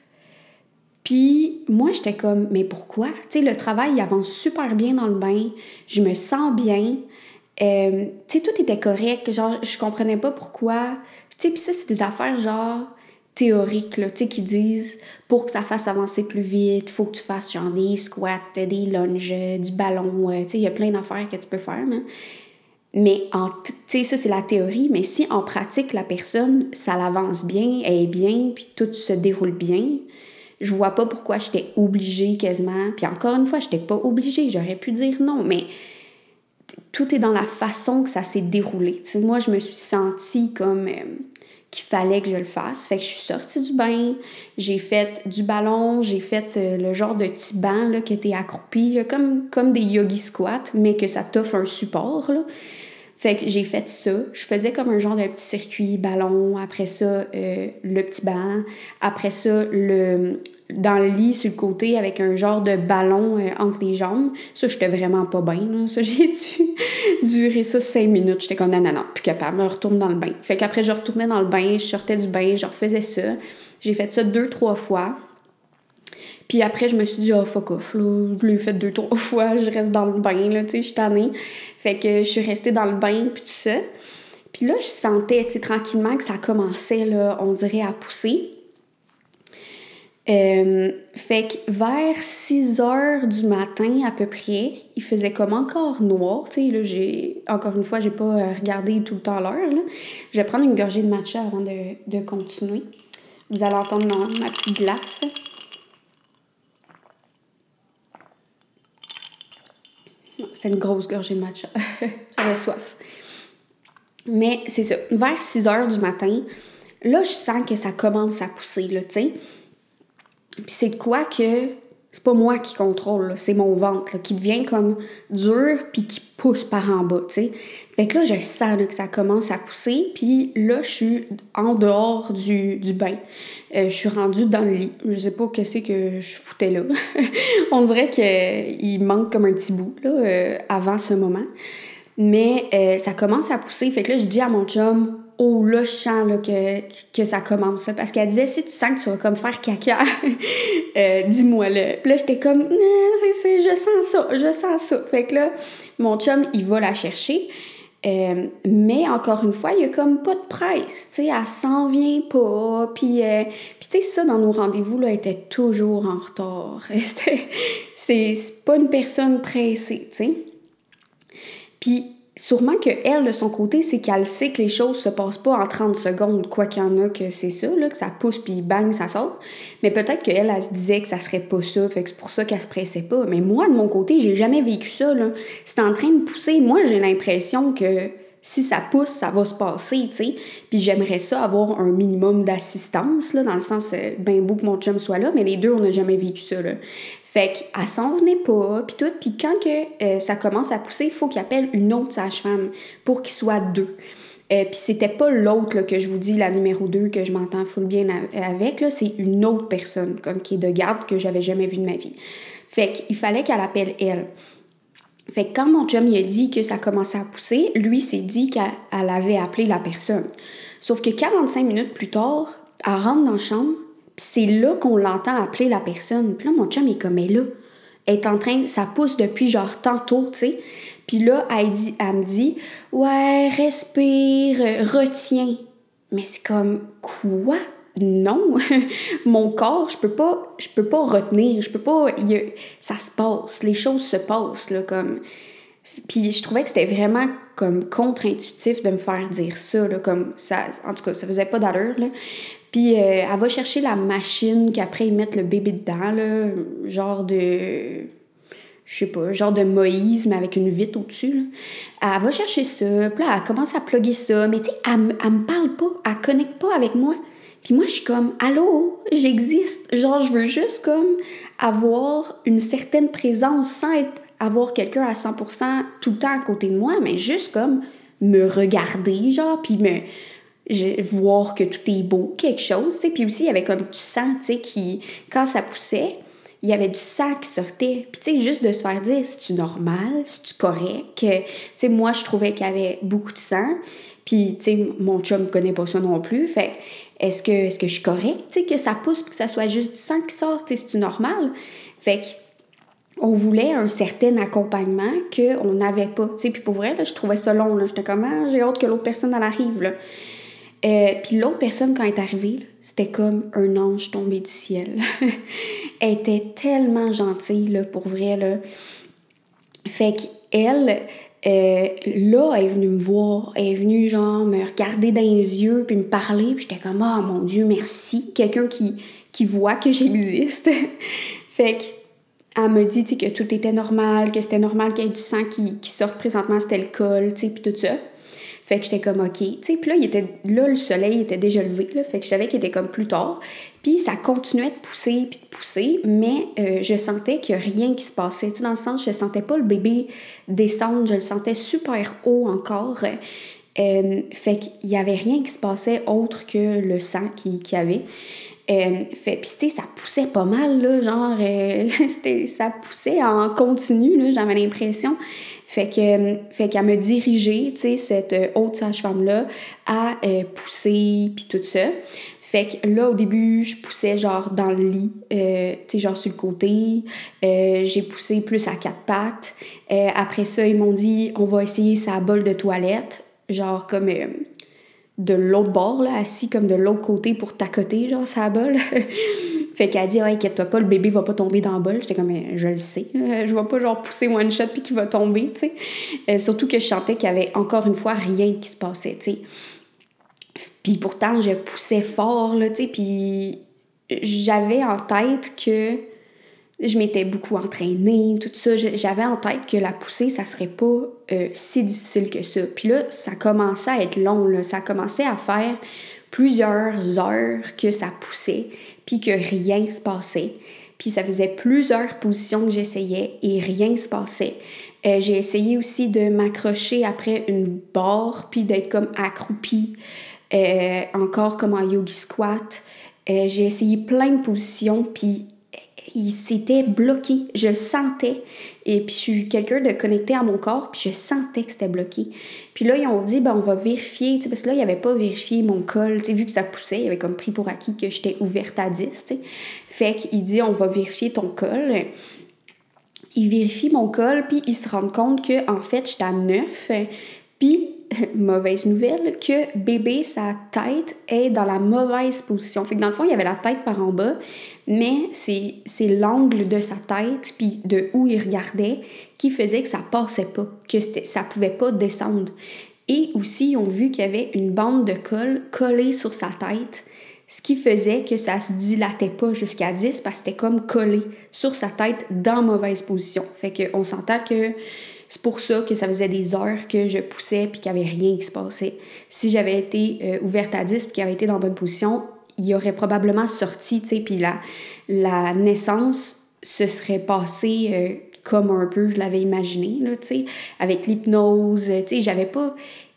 puis moi, j'étais comme, mais pourquoi? Tu sais, le travail, il avance super bien dans le bain, je me sens bien, euh, tu sais, tout était correct. Genre, je comprenais pas pourquoi. Tu sais, puis ça, c'est des affaires genre théoriques, là, tu sais, qui disent pour que ça fasse avancer plus vite, faut que tu fasses genre des squats, des lunges, du ballon. Euh, tu sais, il y a plein d'affaires que tu peux faire, là. Mais tu sais, ça, c'est la théorie. Mais si en pratique, la personne, ça l'avance bien, elle est bien, puis tout se déroule bien, je vois pas pourquoi j'étais obligée quasiment. Puis encore une fois, j'étais pas obligée. J'aurais pu dire non, mais tout est dans la façon que ça s'est déroulé. moi, je me suis sentie comme euh, qu'il fallait que je le fasse. Fait que je suis sortie du bain, j'ai fait du ballon, j'ai fait euh, le genre de petit banc là, que t'es accroupi, comme, comme des yogi squats, mais que ça t'offre un support. Là. Fait que j'ai fait ça. Je faisais comme un genre de petit circuit ballon. Après ça, euh, le petit banc. Après ça, le, dans le lit sur le côté avec un genre de ballon euh, entre les jambes. Ça, j'étais vraiment pas bien. Ça, j'ai dû durer ça cinq minutes. J'étais comme non, non, non, plus capable. Je retourne dans le bain. Fait qu'après, je retournais dans le bain, je sortais du bain, je refaisais ça. J'ai fait ça deux, trois fois. Puis après, je me suis dit, oh fuck off, là. Je l'ai fait deux, trois fois, je reste dans le bain, là, tu sais, je suis tannée. Fait que je suis restée dans le bain, puis tout ça. Puis là, je sentais, tu sais, tranquillement que ça commençait, là, on dirait, à pousser. Euh, fait que vers 6 heures du matin à peu près, il faisait comme encore noir. Tu sais, là, j'ai, encore une fois, j'ai pas euh, regardé tout le temps l'heure. Je vais prendre une gorgée de matcha avant de, de continuer. Vous allez entendre ma, ma petite glace. C'était une grosse gorgée de matcha. J'avais soif. Mais c'est ça. Vers 6 heures du matin, là, je sens que ça commence à pousser, là, tu sais. Puis c'est de quoi que c'est pas moi qui contrôle, c'est mon ventre qui devient comme dur puis qui pousse par en bas, tu sais. Fait que là, je sens que ça commence à pousser, puis là, je suis en dehors du, du bain. Euh, je suis rendue dans le lit. Je sais pas qu'est-ce que je foutais là. On dirait qu'il manque comme un petit bout, là, euh, avant ce moment. Mais euh, ça commence à pousser. Fait que là, je dis à mon chum, oh là, je sens que, que ça commence. Parce qu'elle disait, si tu sens que tu vas comme faire caca, euh, dis-moi-le. Puis là, j'étais comme, c'est, je sens ça, je sens ça. Fait que là, mon chum, il va la chercher. Euh, mais encore une fois, il y a comme pas de presse, tu sais, elle s'en vient pas. Puis, euh, tu sais, ça, dans nos rendez-vous, là, elle était toujours en retard. c'est, c'est pas une personne pressée, tu sais. Puis sûrement que elle, de son côté, c'est qu'elle sait que les choses se passent pas en 30 secondes, quoi qu'il y en a que c'est ça, là, que ça pousse puis bang, ça sort. Mais peut-être qu'elle, elle, se disait que ça serait pas ça, fait que c'est pour ça qu'elle se pressait pas. Mais moi, de mon côté, j'ai jamais vécu ça, là. C'est en train de pousser. Moi, j'ai l'impression que si ça pousse, ça va se passer, tu sais. Puis j'aimerais ça avoir un minimum d'assistance, là, dans le sens, euh, ben beau que mon chum soit là, mais les deux, on n'a jamais vécu ça, là. Fait qu'elle s'en venait pas, puis tout. Puis quand que, euh, ça commence à pousser, il faut qu'il appelle une autre sage-femme pour qu'il soit deux. Euh, puis c'était pas l'autre que je vous dis, la numéro 2, que je m'entends full bien avec, là, c'est une autre personne, comme qui est de garde, que j'avais jamais vue de ma vie. Fait qu'il fallait qu'elle appelle elle. Fait que quand mon chum lui a dit que ça commençait à pousser, lui s'est dit qu'elle avait appelé la personne. Sauf que 45 minutes plus tard, elle rentre dans la chambre, puis c'est là qu'on l'entend appeler la personne. Puis là, mon chum est comme, elle là. Elle est en train, ça pousse depuis genre tantôt, tu sais. Puis là, elle, dit, elle me dit, ouais, respire, retiens. Mais c'est comme, quoi? Non, mon corps, je peux pas, je peux pas retenir, je peux pas, ça se passe, les choses se passent là comme. Puis je trouvais que c'était vraiment comme contre-intuitif de me faire dire ça là, comme ça, en tout cas ça faisait pas d'allure là. Puis euh, elle va chercher la machine qu'après ils mettent le bébé dedans là, genre de je sais pas, genre de Moïse, mais avec une vitre au-dessus. Elle va chercher ça, puis là, elle commence à plugger ça, mais tu sais, elle, elle me parle pas, elle connecte pas avec moi. Puis moi, je suis comme, allô, j'existe. Genre, je veux juste comme avoir une certaine présence sans avoir quelqu'un à 100% tout le temps à côté de moi, mais juste comme me regarder, genre, puis me voir que tout est beau, quelque chose, tu sais. Puis aussi, il y avait comme du sang, tu sais, qui, quand ça poussait, il y avait du sang qui sortait. Puis, tu sais, juste de se faire dire, c'est-tu normal? C'est-tu correct? Tu sais, moi, je trouvais qu'il y avait beaucoup de sang. Puis, tu sais, mon chum connaît pas ça non plus. Fait est-ce que, est que je suis correcte, tu sais, que ça pousse que ça soit juste du sang qui sort, tu c'est normal? Fait on voulait un certain accompagnement qu'on n'avait pas, tu sais, puis pour vrai, là, je trouvais ça long, là, j'étais comme, ah, j'ai hâte que l'autre personne, elle arrive, là. Euh, puis l'autre personne, quand elle est arrivée, c'était comme un ange tombé du ciel. elle était tellement gentille, là, pour vrai, là. Fait qu'elle, euh, là, elle est venue me voir, elle est venue genre me regarder dans les yeux puis me parler, puis j'étais comme oh mon dieu, merci, quelqu'un qui qui voit que j'existe. fait que elle me dit que tout était normal, que c'était normal qu'il y ait du sang qui, qui sorte présentement, c'était le col, puis tout ça. Fait que j'étais comme OK, puis là, il était, là, le soleil était déjà levé, là, fait que je savais qu'il était comme plus tard. Puis ça continuait de pousser, puis de pousser, mais euh, je sentais qu'il n'y a rien qui se passait, dans le sens, je sentais pas le bébé descendre, je le sentais super haut encore. Euh, fait qu'il y avait rien qui se passait autre que le sang qu'il qui y avait. Euh, fait, puis tu ça poussait pas mal, là, genre, ça poussait en continu, là, j'avais l'impression. Fait que fait qu'elle me dirigeait, tu sais, cette euh, haute sage-femme-là, à euh, pousser, puis tout ça. Fait que là, au début, je poussais genre dans le lit, euh, tu sais, genre sur le côté. j'ai poussé plus à quatre pattes. après ça, ils m'ont dit, on va essayer sa bol de toilette, genre comme de l'autre bord, là, assis comme de l'autre côté pour t'accoter, genre, sa bol. Fait qu'elle dit, ouais, inquiète-toi pas, le bébé va pas tomber dans le bol. J'étais comme, je le sais. Je vais pas genre pousser one shot puis qu'il va tomber, tu sais. Euh, surtout que je sentais qu'il y avait encore une fois rien qui se passait, tu sais. Puis pourtant, je poussais fort, là, tu sais. Puis j'avais en tête que je m'étais beaucoup entraînée, tout ça. J'avais en tête que la poussée, ça serait pas euh, si difficile que ça. Puis là, ça commençait à être long, là. Ça commençait à faire plusieurs heures que ça poussait, puis que rien se passait. Puis ça faisait plusieurs positions que j'essayais et rien se passait. Euh, j'ai essayé aussi de m'accrocher après une barre, puis d'être comme accroupie, euh, encore comme en yogi squat. J'ai essayé plein de positions, puis il s'était bloqué. Je sentais. Et puis, je suis quelqu'un de connecté à mon corps, puis je sentais que c'était bloqué. Puis là, ils ont dit, ben, on va vérifier, parce que là, il avait pas vérifié mon col, vu que ça poussait, il avait comme pris pour acquis que j'étais ouverte à 10, t'sais. Fait qu'il dit, on va vérifier ton col. Il vérifie mon col, puis il se rend compte que, en fait, j'étais à 9. Puis, mauvaise nouvelle, que bébé, sa tête est dans la mauvaise position. Fait que dans le fond, il y avait la tête par en bas, mais c'est, l'angle de sa tête, puis de où il regardait, qui faisait que ça passait pas, que ça pouvait pas descendre. Et aussi, ils ont vu qu'il y avait une bande de colle collée sur sa tête, ce qui faisait que ça se dilatait pas jusqu'à 10 parce que c'était comme collé sur sa tête dans mauvaise position. Fait qu'on s'entend que c'est pour ça que ça faisait des heures que je poussais puis qu'il n'y avait rien qui se passait. Si j'avais été euh, ouverte à 10 puis qu'il avait été dans bonne position, il aurait probablement sorti, tu sais, puis la, la naissance se serait passée euh, comme un peu je l'avais imaginé, là, tu sais, avec l'hypnose, tu sais, j'avais pas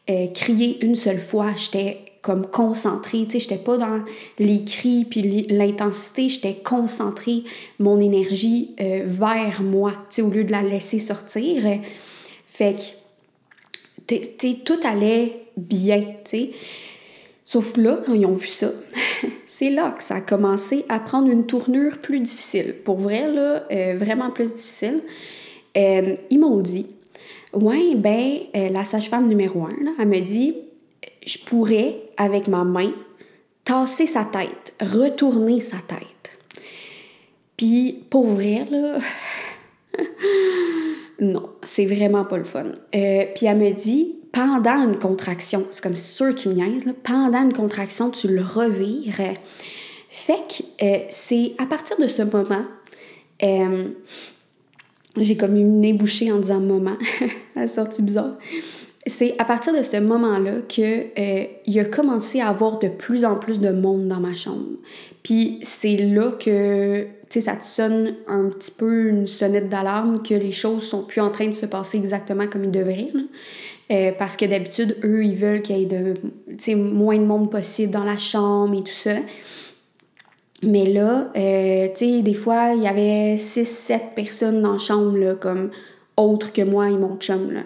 euh, crié une seule fois, j'étais comme concentrée, tu sais, j'étais pas dans les cris puis l'intensité, j'étais concentrée mon énergie vers moi, tu sais, au lieu de la laisser sortir. Fait que, tout allait bien, tu sais. Sauf là, quand ils ont vu ça, c'est là que ça a commencé à prendre une tournure plus difficile. Pour vrai, là, euh, vraiment plus difficile. Euh, ils m'ont dit, ouais, ben, euh, la sage-femme numéro un, là, elle me dit, je pourrais, avec ma main, tasser sa tête, retourner sa tête. Puis, pour vrai, là, non, c'est vraiment pas le fun. Euh, puis elle me dit, pendant une contraction, c'est comme sûr tu niaises, là, pendant une contraction, tu le revires. Fait que euh, c'est à partir de ce moment, euh, j'ai comme une nez bouchée en disant moment, la sortie bizarre. C'est à partir de ce moment-là que il a commencé à avoir de plus en plus de monde dans ma chambre. Puis c'est là que ça te sonne un petit peu une sonnette d'alarme que les choses sont plus en train de se passer exactement comme ils devraient. Euh, parce que d'habitude, eux, ils veulent qu'il y ait de, moins de monde possible dans la chambre et tout ça. Mais là, euh, tu sais, des fois, il y avait 6-7 personnes dans la chambre, là, comme autres que moi et mon chum. Là.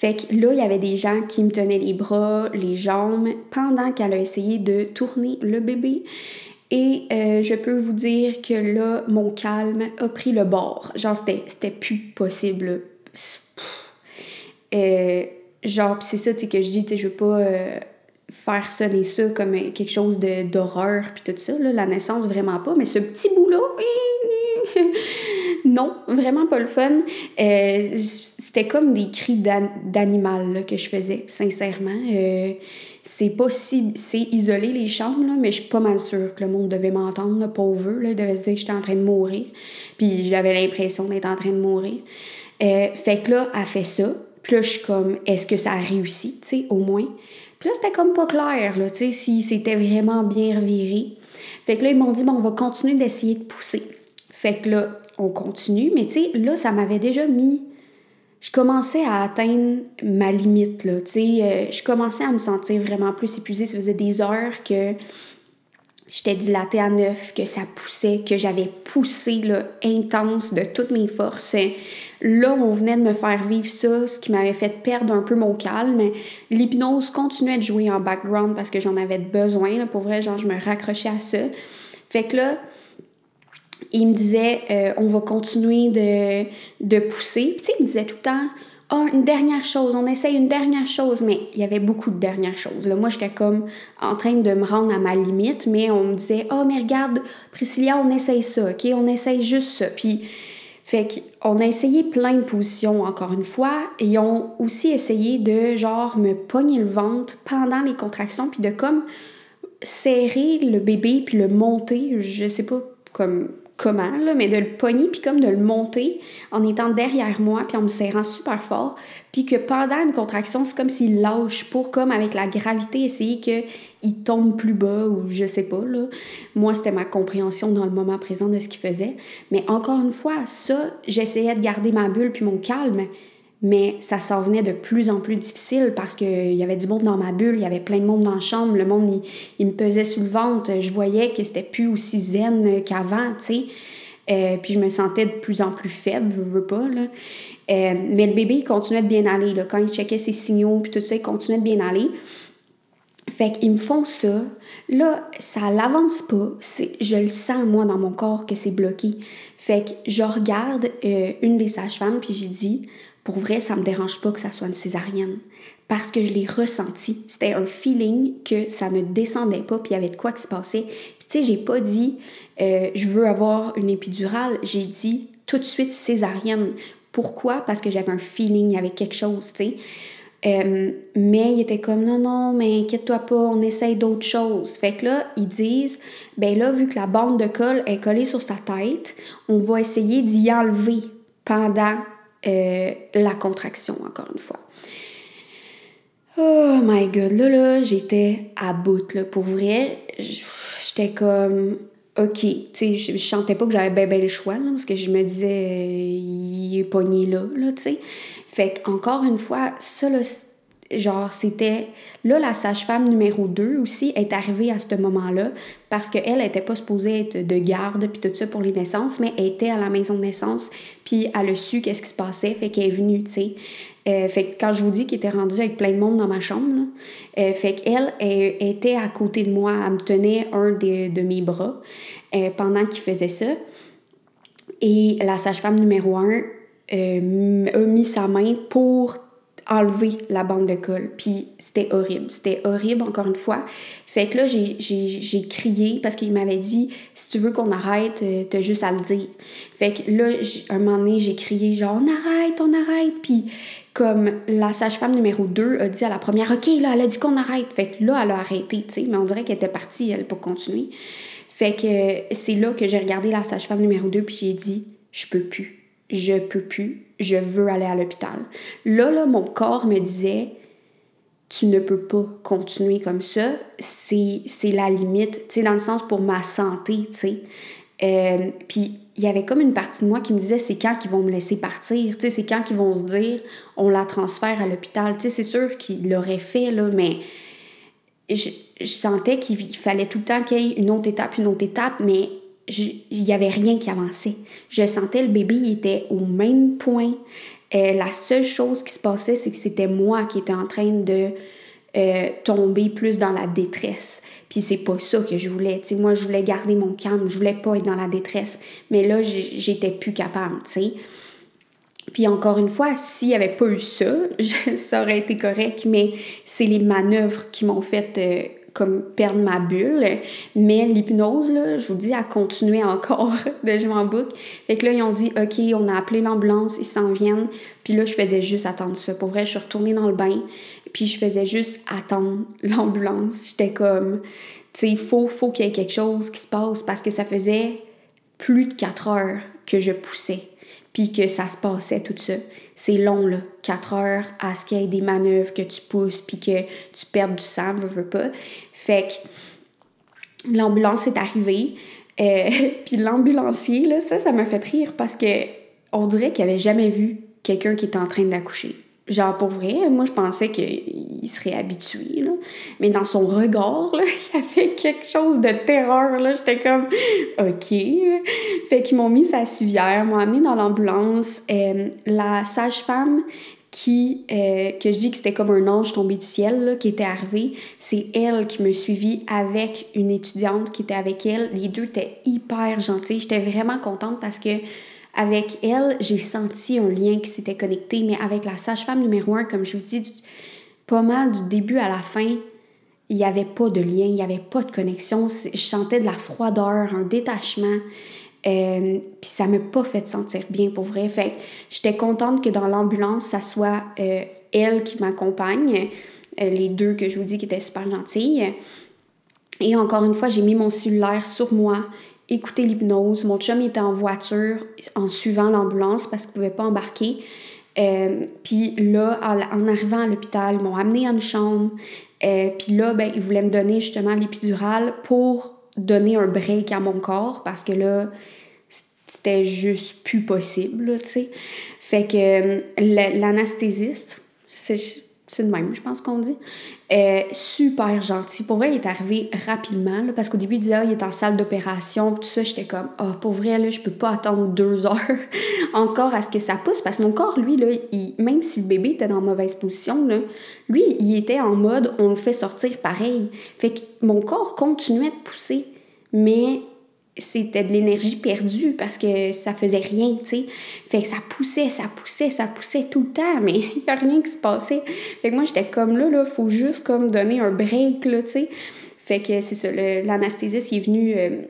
Fait que là, il y avait des gens qui me tenaient les bras, les jambes, pendant qu'elle a essayé de tourner le bébé. Et euh, je peux vous dire que là, mon calme a pris le bord. Genre, c'était plus possible. Euh, genre, c'est ça, que je dis, tu je veux pas euh, faire sonner ça comme quelque chose d'horreur, puis tout ça, là, la naissance, vraiment pas. Mais ce petit bout-là, non, vraiment pas le fun. C'était comme des cris d'animal que je faisais, sincèrement. C'est pas si c'est isolé les chambres là, mais je suis pas mal sûre que le monde devait m'entendre pauvre là, il devait se dire que j'étais en train de mourir. Puis j'avais l'impression d'être en train de mourir. Euh, fait que là elle fait ça. Puis là je suis comme est-ce que ça a réussi tu sais au moins? Puis là c'était comme pas clair tu sais si c'était vraiment bien reviré. Fait que là ils m'ont dit bon on va continuer d'essayer de pousser. Fait que là on continue. Mais tu sais là ça m'avait déjà mis je commençais à atteindre ma limite, là, tu sais, euh, je commençais à me sentir vraiment plus épuisée. Ça faisait des heures que j'étais dilatée à neuf, que ça poussait, que j'avais poussé, là, intense de toutes mes forces. Là, on venait de me faire vivre ça, ce qui m'avait fait perdre un peu mon calme. L'hypnose continuait de jouer en background parce que j'en avais besoin, là, pour vrai, genre, je me raccrochais à ça. Fait que là, il me disait, euh, on va continuer de, de pousser. Puis, tu sais, il me disait tout le temps, oh, une dernière chose, on essaye une dernière chose. Mais il y avait beaucoup de dernières choses. Là. Moi, j'étais comme en train de me rendre à ma limite, mais on me disait, oh, mais regarde, Priscilla, on essaye ça, OK? On essaye juste ça. Puis, fait qu'on a essayé plein de positions, encore une fois, et ils ont aussi essayé de, genre, me pogner le ventre pendant les contractions, puis de comme serrer le bébé, puis le monter, je sais pas, comme comment, là, mais de le pogner puis comme de le monter en étant derrière moi puis en me serrant super fort. Puis que pendant une contraction, c'est comme s'il lâche pour, comme avec la gravité, essayer qu'il tombe plus bas ou je sais pas. Là. Moi, c'était ma compréhension dans le moment présent de ce qu'il faisait. Mais encore une fois, ça, j'essayais de garder ma bulle puis mon calme. Mais ça s'en venait de plus en plus difficile parce qu'il y avait du monde dans ma bulle, il y avait plein de monde dans la chambre, le monde, il, me pesait sur le ventre, je voyais que c'était plus aussi zen qu'avant, tu sais. Euh, puis je me sentais de plus en plus faible, je veux pas, là. Euh, mais le bébé, il continuait de bien aller, là. Quand il checkait ses signaux, puis tout ça, il continuait de bien aller. Fait qu'ils me font ça. Là, ça l'avance pas. Je le sens, moi, dans mon corps, que c'est bloqué. Fait que je regarde euh, une des sages-femmes, puis j'ai dit pour vrai, ça me dérange pas que ça soit une césarienne. Parce que je l'ai ressenti. C'était un feeling que ça ne descendait pas, puis il y avait de quoi qui se passait. Puis tu sais, j'ai pas dit euh, je veux avoir une épidurale, j'ai dit tout de suite césarienne. Pourquoi? Parce que j'avais un feeling, il y avait quelque chose, tu sais. Euh, mais il était comme non, non, mais inquiète-toi pas, on essaye d'autres choses. Fait que là, ils disent ben là, vu que la bande de colle est collée sur sa tête, on va essayer d'y enlever pendant euh, la contraction, encore une fois. Oh my god, là, là, j'étais à bout, là. Pour vrai, j'étais comme, ok, tu sais, je, chantais pas que j'avais bien, ben le choix, là, parce que je me disais, il est pogné là, là, tu sais. Fait encore une fois, ça, là, genre, c'était. Là, la sage-femme numéro 2 aussi est arrivée à ce moment-là parce qu'elle n'était pas supposée être de garde puis tout ça pour les naissances, mais elle était à la maison de naissance puis elle a su qu'est-ce qui se passait, fait qu'elle est venue, tu sais. Euh, fait que quand je vous dis qu'elle était rendue avec plein de monde dans ma chambre, là, euh, fait qu'elle elle, était à côté de moi, elle me tenait un de, mes bras euh, pendant qu'il faisait ça. Et la sage-femme numéro 1 a mis sa main pour enlever la bande de colle. Puis c'était horrible. C'était horrible, encore une fois. Fait que là, j'ai crié parce qu'il m'avait dit si tu veux qu'on arrête, euh, t'as juste à le dire. Fait que là, un moment donné, j'ai crié genre on arrête, on arrête. Puis comme la sage-femme numéro 2 a dit à la première OK, là, elle a dit qu'on arrête. Fait que là, elle a arrêté, tu sais. Mais on dirait qu'elle était partie, elle, pour continuer. Fait que c'est là que j'ai regardé la sage-femme numéro 2 puis j'ai dit je peux plus je peux plus, je veux aller à l'hôpital. Là, là, mon corps me disait, tu ne peux pas continuer comme ça, c'est, la limite, tu sais, dans le sens pour ma santé, tu sais. Euh, puis il y avait comme une partie de moi qui me disait, c'est quand qu'ils vont me laisser partir, tu sais, c'est quand qu'ils vont se dire, on la transfère à l'hôpital, tu sais, c'est sûr qu'ils l'auraient fait, là, mais je, je sentais qu'il fallait tout le temps qu'il y ait une autre étape, une autre étape, mais il n'y avait rien qui avançait. Je sentais le bébé, il était au même point. Euh, la seule chose qui se passait, c'est que c'était moi qui étais en train de euh, tomber plus dans la détresse. Puis c'est pas ça que je voulais. sais, moi, je voulais garder mon calme, je voulais pas être dans la détresse. Mais là, j'étais plus capable. Puis encore une fois, s'il n'y avait pas eu ça, ça aurait été correct, mais c'est les manœuvres qui m'ont fait euh, comme perdre ma bulle. Mais l'hypnose, là, je vous dis, a continué encore de jouer en boucle. Fait que là, ils ont dit, OK, on a appelé l'ambulance, ils s'en viennent. Puis là, je faisais juste attendre ça. Pour vrai, je suis retournée dans le bain, puis je faisais juste attendre l'ambulance. J'étais comme, tu sais, il faut, faut qu'il y ait quelque chose qui se passe parce que ça faisait plus de quatre heures que je poussais puis que ça se passait tout ça. C'est long, là, 4 heures à ce qu'il y ait des manœuvres, que tu pousses, puis que tu perds du sang, veux, veux pas. Fait que l'ambulance est arrivée, euh, puis l'ambulancier, là, ça, ça m'a fait rire parce que on dirait qu'il avait jamais vu quelqu'un qui était en train d'accoucher. Genre, pour vrai, moi, je pensais qu'il serait habitué, là. Mais dans son regard, là, il y avait quelque chose de terreur. J'étais comme, OK. Fait qu'ils m'ont mis sa civière, m'ont amené dans l'ambulance. Euh, la sage-femme qui, euh, que je dis que c'était comme un ange tombé du ciel, qui était arrivé, c'est elle qui me suivit avec une étudiante qui était avec elle. Les deux étaient hyper gentils. J'étais vraiment contente parce que avec elle, j'ai senti un lien qui s'était connecté, mais avec la sage-femme numéro un, comme je vous dis, pas mal du début à la fin, il n'y avait pas de lien, il n'y avait pas de connexion. Je sentais de la froideur, un détachement. Euh, puis ça m'a pas fait sentir bien pour vrai. Fait j'étais contente que dans l'ambulance, ça soit euh, elle qui m'accompagne, euh, les deux que je vous dis qui étaient super gentilles. Et encore une fois, j'ai mis mon cellulaire sur moi écouter l'hypnose. Mon chum était en voiture en suivant l'ambulance parce qu'il ne pouvait pas embarquer. Euh, puis là, en, arrivant à l'hôpital, ils m'ont amené à une chambre. Euh, puis là, ben, ils voulaient me donner justement l'épidurale pour donner un break à mon corps parce que là, c'était juste plus possible, tu sais. Fait que euh, l'anesthésiste, c'est c'est le même, je pense qu'on dit. Euh, super gentil. Pour vrai, il est arrivé rapidement, parce qu'au début, il disait, ah, il est en salle d'opération, tout ça. J'étais comme, ah, oh, pour vrai, là, je peux pas attendre deux heures encore à ce que ça pousse, parce que mon corps, lui, là, même si le bébé était dans mauvaise position, là, lui, il était en mode, on le fait sortir pareil. Fait que mon corps continuait de pousser, mais c'était de l'énergie perdue parce que ça faisait rien, tu sais. Fait que ça poussait, ça poussait, ça poussait tout le temps, mais il n'y a rien qui se passait. Fait que moi, j'étais comme là, là, faut juste comme donner un break, là, tu sais. Fait que c'est ça, l'anesthésiste est venu euh,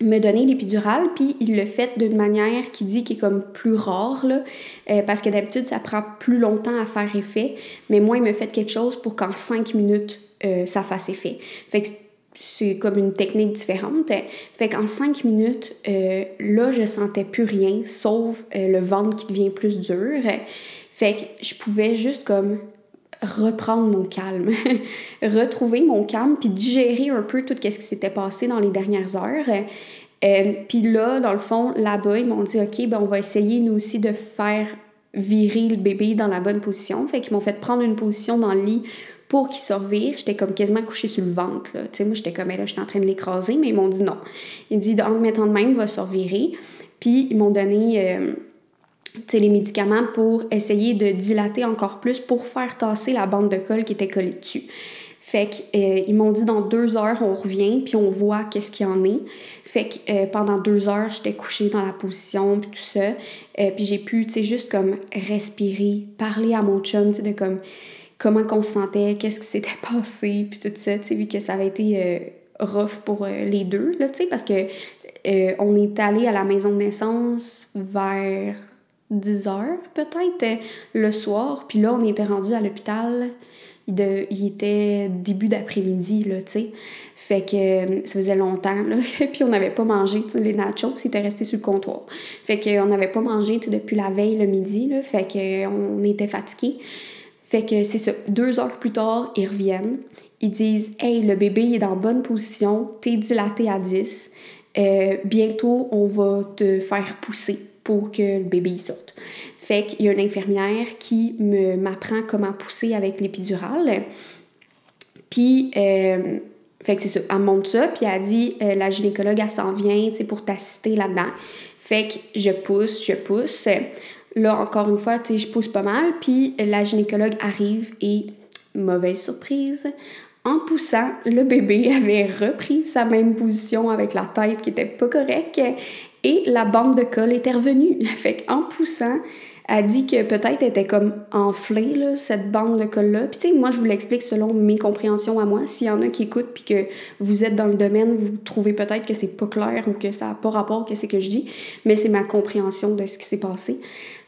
me donner l'épidurale, puis il le fait d'une manière qui dit qu'il est comme plus rare, là, euh, parce que d'habitude, ça prend plus longtemps à faire effet, mais moi, il me fait quelque chose pour qu'en cinq minutes, euh, ça fasse effet. Fait que c'est comme une technique différente. Fait qu'en cinq minutes, euh, là, je sentais plus rien, sauf euh, le ventre qui devient plus dur. Fait que je pouvais juste comme reprendre mon calme, retrouver mon calme, puis digérer un peu tout ce qui s'était passé dans les dernières heures. Euh, puis là, dans le fond, là-bas, ils m'ont dit, OK, ben on va essayer nous aussi de faire virer le bébé dans la bonne position. Fait qu'ils m'ont fait prendre une position dans le lit pour qu'il se. J'étais comme quasiment couchée sur le ventre. Tu moi, j'étais comme, là, j'étais en train de l'écraser, mais ils m'ont dit non. Ils dit, en le mettant de même, il va se revirer. Puis, ils m'ont donné, euh, les médicaments pour essayer de dilater encore plus pour faire tasser la bande de colle qui était collée dessus. Fait qu'ils euh, m'ont dit dans deux heures, on revient, puis on voit qu'est-ce qu'il y en est. Fait que euh, pendant deux heures, j'étais couchée dans la position, puis tout ça. puis j'ai pu, tu sais, juste comme respirer, parler à mon chum, tu sais, de comme comment qu'on se sentait, qu'est-ce qui s'était passé, puis tout ça, tu sais, vu que ça avait été euh, rough pour euh, les deux, là, tu sais, parce que euh, on est allé à la maison de naissance vers 10 heures, peut-être, le soir, puis là, on était rendu à l'hôpital, il, il, était début d'après-midi, là, tu sais. Fait que ça faisait longtemps, là. puis on n'avait pas mangé, tu sais, les nachos, c'était resté sur le comptoir. Fait qu'on n'avait pas mangé, depuis la veille, le midi, là. Fait qu'on était fatigués. Fait que c'est ça. Deux heures plus tard, ils reviennent. Ils disent Hey, le bébé est dans bonne position, t'es dilaté à 10. Euh, bientôt, on va te faire pousser pour que le bébé sorte. Fait qu'il y a une infirmière qui m'apprend comment pousser avec l'épidurale. Puis, euh, fait que c'est ça. Elle monte ça, puis elle dit euh, La gynécologue, elle s'en vient pour t'assister là-dedans. Fait que je pousse, je pousse. Là, encore une fois, tu sais, je pousse pas mal, puis la gynécologue arrive et, mauvaise surprise, en poussant, le bébé avait repris sa même position avec la tête qui était pas correcte et la bande de colle était revenue. Fait qu'en poussant, a dit que peut-être était comme enflée, là, cette bande de colle-là. Puis tu sais, moi, je vous l'explique selon mes compréhensions à moi. S'il y en a qui écoutent puis que vous êtes dans le domaine, vous trouvez peut-être que c'est pas clair ou que ça n'a pas rapport à ce que je dis, mais c'est ma compréhension de ce qui s'est passé.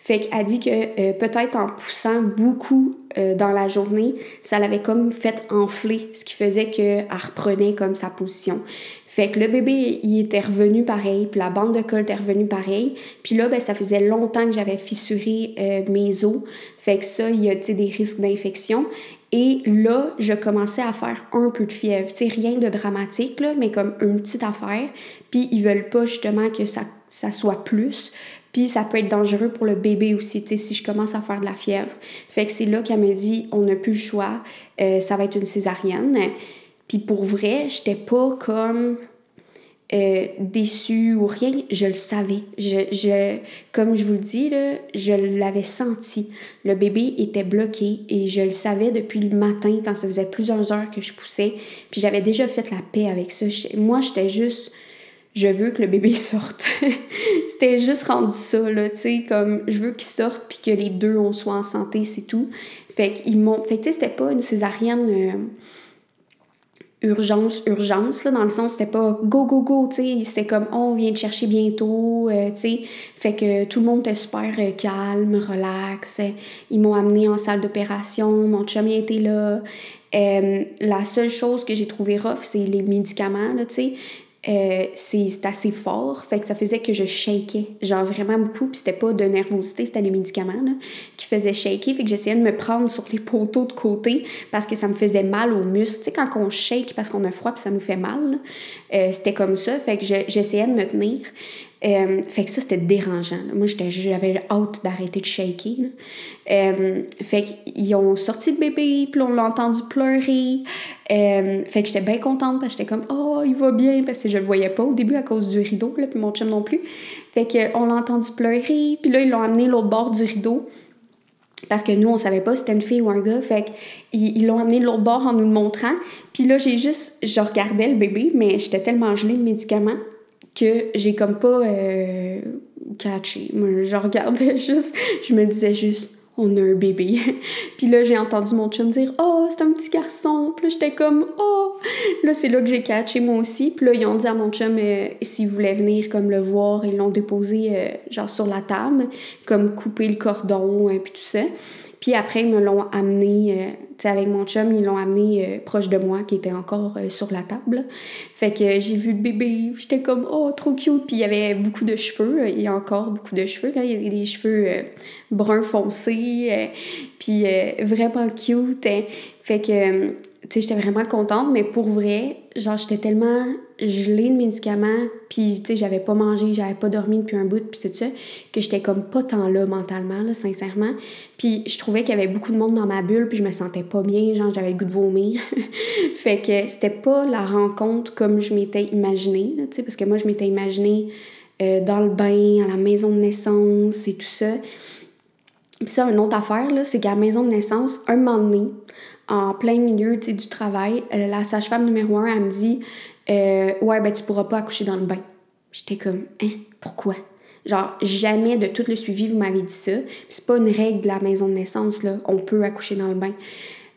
Fait qu'elle dit que euh, peut-être en poussant beaucoup euh, dans la journée, ça l'avait comme fait enfler, ce qui faisait qu'elle reprenait comme sa position. Fait que le bébé, il était revenu pareil, puis la bande de colle était revenue pareil. Puis là, ben, ça faisait longtemps que j'avais fissuré euh, mes os. Fait que ça, il y a des risques d'infection. Et là, je commençais à faire un peu de fièvre. Rien de dramatique, mais comme une petite affaire. Puis ils veulent pas justement que ça soit plus. Ça peut être dangereux pour le bébé aussi, tu sais, si je commence à faire de la fièvre. Fait que c'est là qu'elle me dit, on n'a plus le choix, euh, ça va être une césarienne. Puis pour vrai, j'étais pas comme euh, déçue ou rien, je le savais. Je, je, comme je vous le dis, là, je l'avais senti. Le bébé était bloqué et je le savais depuis le matin quand ça faisait plusieurs heures que je poussais. Puis j'avais déjà fait la paix avec ça. moi, j'étais juste je veux que le bébé sorte. C'était juste rendu ça, là, tu sais, comme je veux qu'il sorte puis que les deux, on soit en santé, c'est tout. Fait qu'ils m'ont. Fait que, tu sais, c'était pas une césarienne. Euh, urgence, urgence, là, dans le sens, c'était pas go, go, go, tu sais, c'était comme on vient te chercher bientôt, euh, tu sais. Fait que tout le monde était super euh, calme, relax. Ils m'ont amené en salle d'opération, mon chum était là. la seule chose que j'ai trouvé rough, c'est les médicaments, là, tu sais. Euh, c'est assez fort, fait que ça faisait que je shakais, genre vraiment beaucoup, puis c'était pas de nervosité, c'était les médicaments là, qui faisaient shaker, fait que j'essayais de me prendre sur les poteaux de côté parce que ça me faisait mal aux muscles. Tu sais, quand on shake parce qu'on a froid puis ça nous fait mal, euh, c'était comme ça, fait que j'essayais de me tenir. Euh, fait que ça, c'était dérangeant. Moi, j'avais hâte d'arrêter de shaker. Euh, fait qu'ils ont sorti le bébé, puis on l'a entendu pleurer. Euh, fait que j'étais bien contente parce que j'étais comme « Oh, il va bien! » Parce que je le voyais pas au début à cause du rideau, là, puis mon chum non plus. Fait qu'on l'a entendu pleurer, puis là, ils l'ont amené l'autre bord du rideau. Parce que nous, on savait pas si c'était une fille ou un gars. Fait qu'ils l'ont amené l'autre bord en nous le montrant. Puis là, j'ai juste... Je regardais le bébé, mais j'étais tellement gelée de médicaments que j'ai comme pas euh, catché. Moi, je regardais juste, je me disais juste, on a un bébé. puis là, j'ai entendu mon chum dire Oh, c'est un petit garçon. Puis j'étais comme Oh. Là, c'est là que j'ai catché moi aussi. Puis là, ils ont dit à mon chum euh, s'il voulait venir comme le voir. Ils l'ont déposé euh, genre sur la table, comme couper le cordon, et euh, puis tout ça. Puis après, ils me l'ont amené, tu sais, avec mon chum, ils l'ont amené proche de moi, qui était encore sur la table. Fait que j'ai vu le bébé, j'étais comme, oh, trop cute. Puis il y avait beaucoup de cheveux, il y a encore beaucoup de cheveux, là. Il y a des cheveux bruns foncés, puis vraiment cute. Hein. Fait que tu sais, j'étais vraiment contente, mais pour vrai, genre, j'étais tellement gelée de médicaments, puis, tu sais, j'avais pas mangé, j'avais pas dormi depuis un bout, puis tout ça, que j'étais comme pas tant là mentalement, là, sincèrement. Puis, je trouvais qu'il y avait beaucoup de monde dans ma bulle, puis je me sentais pas bien, genre, j'avais le goût de vomir. fait que c'était pas la rencontre comme je m'étais imaginée, tu sais, parce que moi, je m'étais imaginée euh, dans le bain, à la maison de naissance et tout ça. Puis ça, une autre affaire, là, c'est qu'à la maison de naissance, un moment donné, en plein milieu du travail, euh, la sage-femme numéro un, elle me dit euh, Ouais, ben tu pourras pas accoucher dans le bain. J'étais comme Hein, pourquoi? Genre, jamais de tout le suivi, vous m'avez dit ça. c'est pas une règle de la maison de naissance, là. On peut accoucher dans le bain.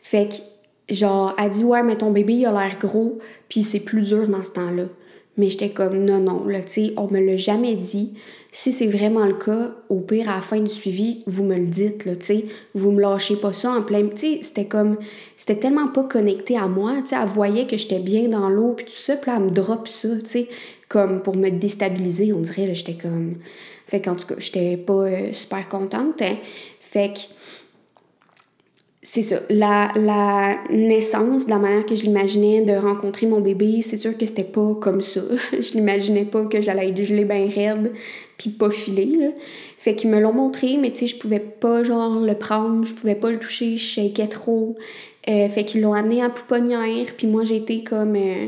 Fait que, genre, elle dit Ouais, mais ton bébé, il a l'air gros, puis c'est plus dur dans ce temps-là. Mais j'étais comme Non, non, là, tu sais, on me l'a jamais dit. Si c'est vraiment le cas, au pire, à la fin du suivi, vous me le dites, là, tu sais. Vous me lâchez pas ça en plein... Tu sais, c'était comme... C'était tellement pas connecté à moi, tu sais. Elle voyait que j'étais bien dans l'eau, puis tout ça, puis là, elle me drop ça, tu sais. Comme pour me déstabiliser, on dirait, là, j'étais comme... Fait qu'en tout cas, j'étais pas euh, super contente. Hein. Fait que c'est ça. La, la, naissance, de la manière que je l'imaginais de rencontrer mon bébé, c'est sûr que c'était pas comme ça. je l'imaginais pas que j'allais être gelée bien raide puis pas filée, là. Fait qu'ils me l'ont montré, mais tu sais, je pouvais pas, genre, le prendre, je pouvais pas le toucher, je shakeais trop. Euh, fait qu'ils l'ont amené en pouponnière, puis moi, j'ai été comme... Euh,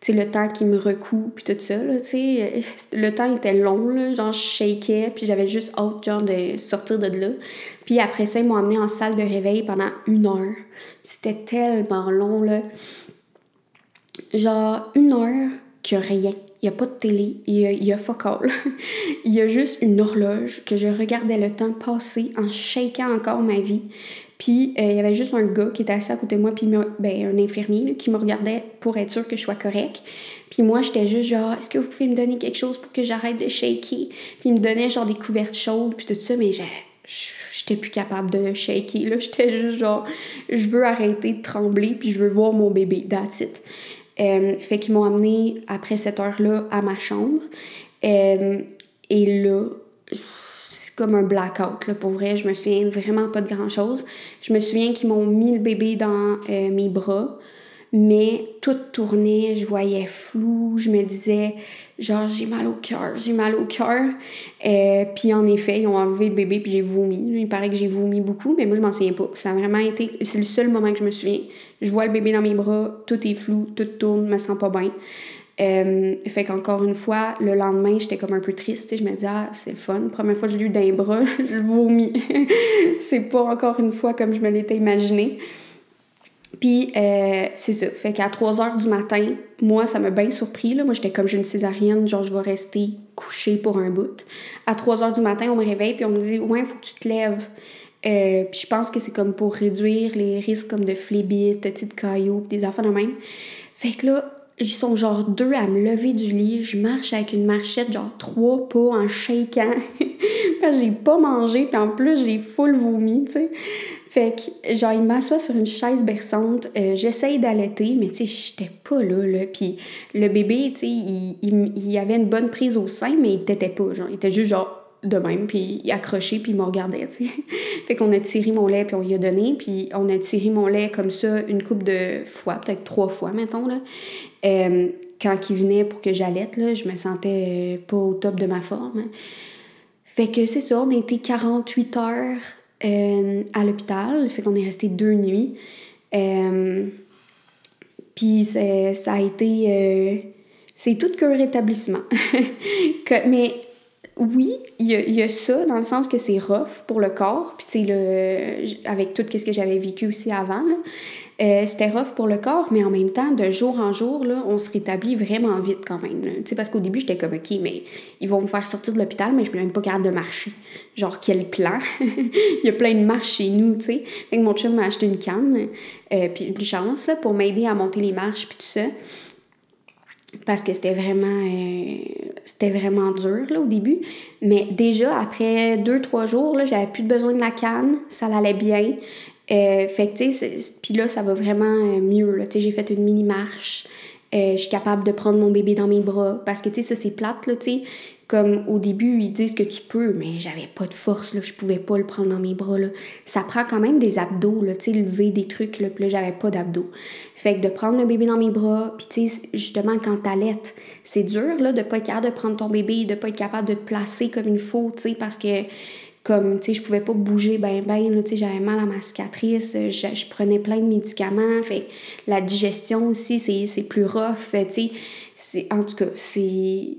tu sais, le temps qui me recoue, puis tout ça, là, tu sais, euh, le temps était long, là, genre, je shakeais, puis j'avais juste hâte, genre, de sortir de là. Puis après ça, ils m'ont amené en salle de réveil pendant une heure. C'était tellement long, là. Genre, une heure que rien. Il n'y a pas de télé, il y a, y a fuck all. il y a juste une horloge que je regardais le temps passer en shakant encore ma vie. Puis euh, il y avait juste un gars qui était assis à côté de moi, puis ben, un infirmier qui me regardait pour être sûr que je sois correct. Puis moi, j'étais juste genre, est-ce que vous pouvez me donner quelque chose pour que j'arrête de shaker? Puis il me donnait genre des couvertes chaudes, puis tout ça, mais j'étais plus capable de shaker. Là, j'étais juste genre, je veux arrêter de trembler, puis je veux voir mon bébé. That's it. Euh, fait qu'ils m'ont amené après cette heure-là à ma chambre. Euh, et là, comme un blackout, là, pour vrai. Je me souviens vraiment pas de grand-chose. Je me souviens qu'ils m'ont mis le bébé dans euh, mes bras, mais tout tournait, je voyais flou, je me disais, genre, j'ai mal au cœur, j'ai mal au cœur. Euh, puis en effet, ils ont enlevé le bébé, puis j'ai vomi. Il paraît que j'ai vomi beaucoup, mais moi, je m'en souviens pas. Ça a vraiment été, c'est le seul moment que je me souviens. Je vois le bébé dans mes bras, tout est flou, tout tourne, je me sens pas bien. Euh, fait qu'encore une fois, le lendemain, j'étais comme un peu triste. Je me disais, ah, c'est le fun. Première fois que je l'ai eu d'un bras, je vomis. c'est pas encore une fois comme je me l'étais imaginé. Puis, euh, c'est ça. Fait qu'à 3 heures du matin, moi, ça m'a bien surpris. Là. Moi, j'étais comme, j'ai une césarienne, genre, je vais rester couchée pour un bout. À 3 heures du matin, on me réveille, puis on me dit, ouais, il faut que tu te lèves. Euh, puis je pense que c'est comme pour réduire les risques comme de phlébite, de cailloux, des affaires de même. Fait que là, ils sont genre deux à me lever du lit. Je marche avec une marchette, genre trois pas en shaking. Parce que j'ai pas mangé, puis en plus, j'ai full vomi, tu sais. Fait que, genre, il m'assoit sur une chaise berçante. Euh, J'essaye d'allaiter, mais tu sais, j'étais pas là, là. Puis le bébé, tu sais, il, il, il, avait une bonne prise au sein, mais il t'était pas, genre. Il était juste genre de même, puis il accroché, puis il me regardait, tu sais. fait qu'on a tiré mon lait, puis on lui a donné, puis on a tiré mon lait comme ça une couple de fois, peut-être trois fois, mettons, là. Euh, quand il venait pour que j'allaite, là, je me sentais euh, pas au top de ma forme. Fait que c'est ça, on a été 48 heures euh, à l'hôpital, fait qu'on est resté deux nuits. puis ça a été... c'est tout qu'un rétablissement. mais oui, il y, a ça, dans le sens que c'est rough pour le corps, puis tu sais, avec tout ce que j'avais vécu aussi avant. Euh, c'était rough pour le corps, mais en même temps, de jour en jour, là, on se rétablit vraiment vite quand même. Tu sais, parce qu'au début, j'étais comme, OK, mais ils vont me faire sortir de l'hôpital, mais je suis même pas capable de marcher. Genre, quel plan? Il y a plein de marches chez nous, tu sais. Fait que mon chum m'a acheté une canne, euh, puis une chance, là, pour m'aider à monter les marches, puis tout ça parce que c'était vraiment euh, c'était vraiment dur là, au début mais déjà après deux trois jours là j'avais plus besoin de la canne ça allait bien euh, fait que tu sais puis là ça va vraiment euh, mieux là tu sais j'ai fait une mini marche je suis capable de prendre mon bébé dans mes bras parce que tu sais ça c'est plate là tu sais comme au début, ils disent que tu peux, mais j'avais pas de force, là, je pouvais pas le prendre dans mes bras. Là. Ça prend quand même des abdos, là, tu sais, lever des trucs, là, puis là, j'avais pas d'abdos. Fait que de prendre le bébé dans mes bras, puis tu sais, justement, quand t'allaites, c'est dur, là, de pas être capable de prendre ton bébé, de pas être capable de te placer comme il faut, tu sais, parce que comme, tu sais, je pouvais pas bouger ben ben, tu sais, j'avais mal à ma cicatrice, je, je, prenais plein de médicaments, fait la digestion aussi, c'est plus rough, tu sais, en tout cas, c'est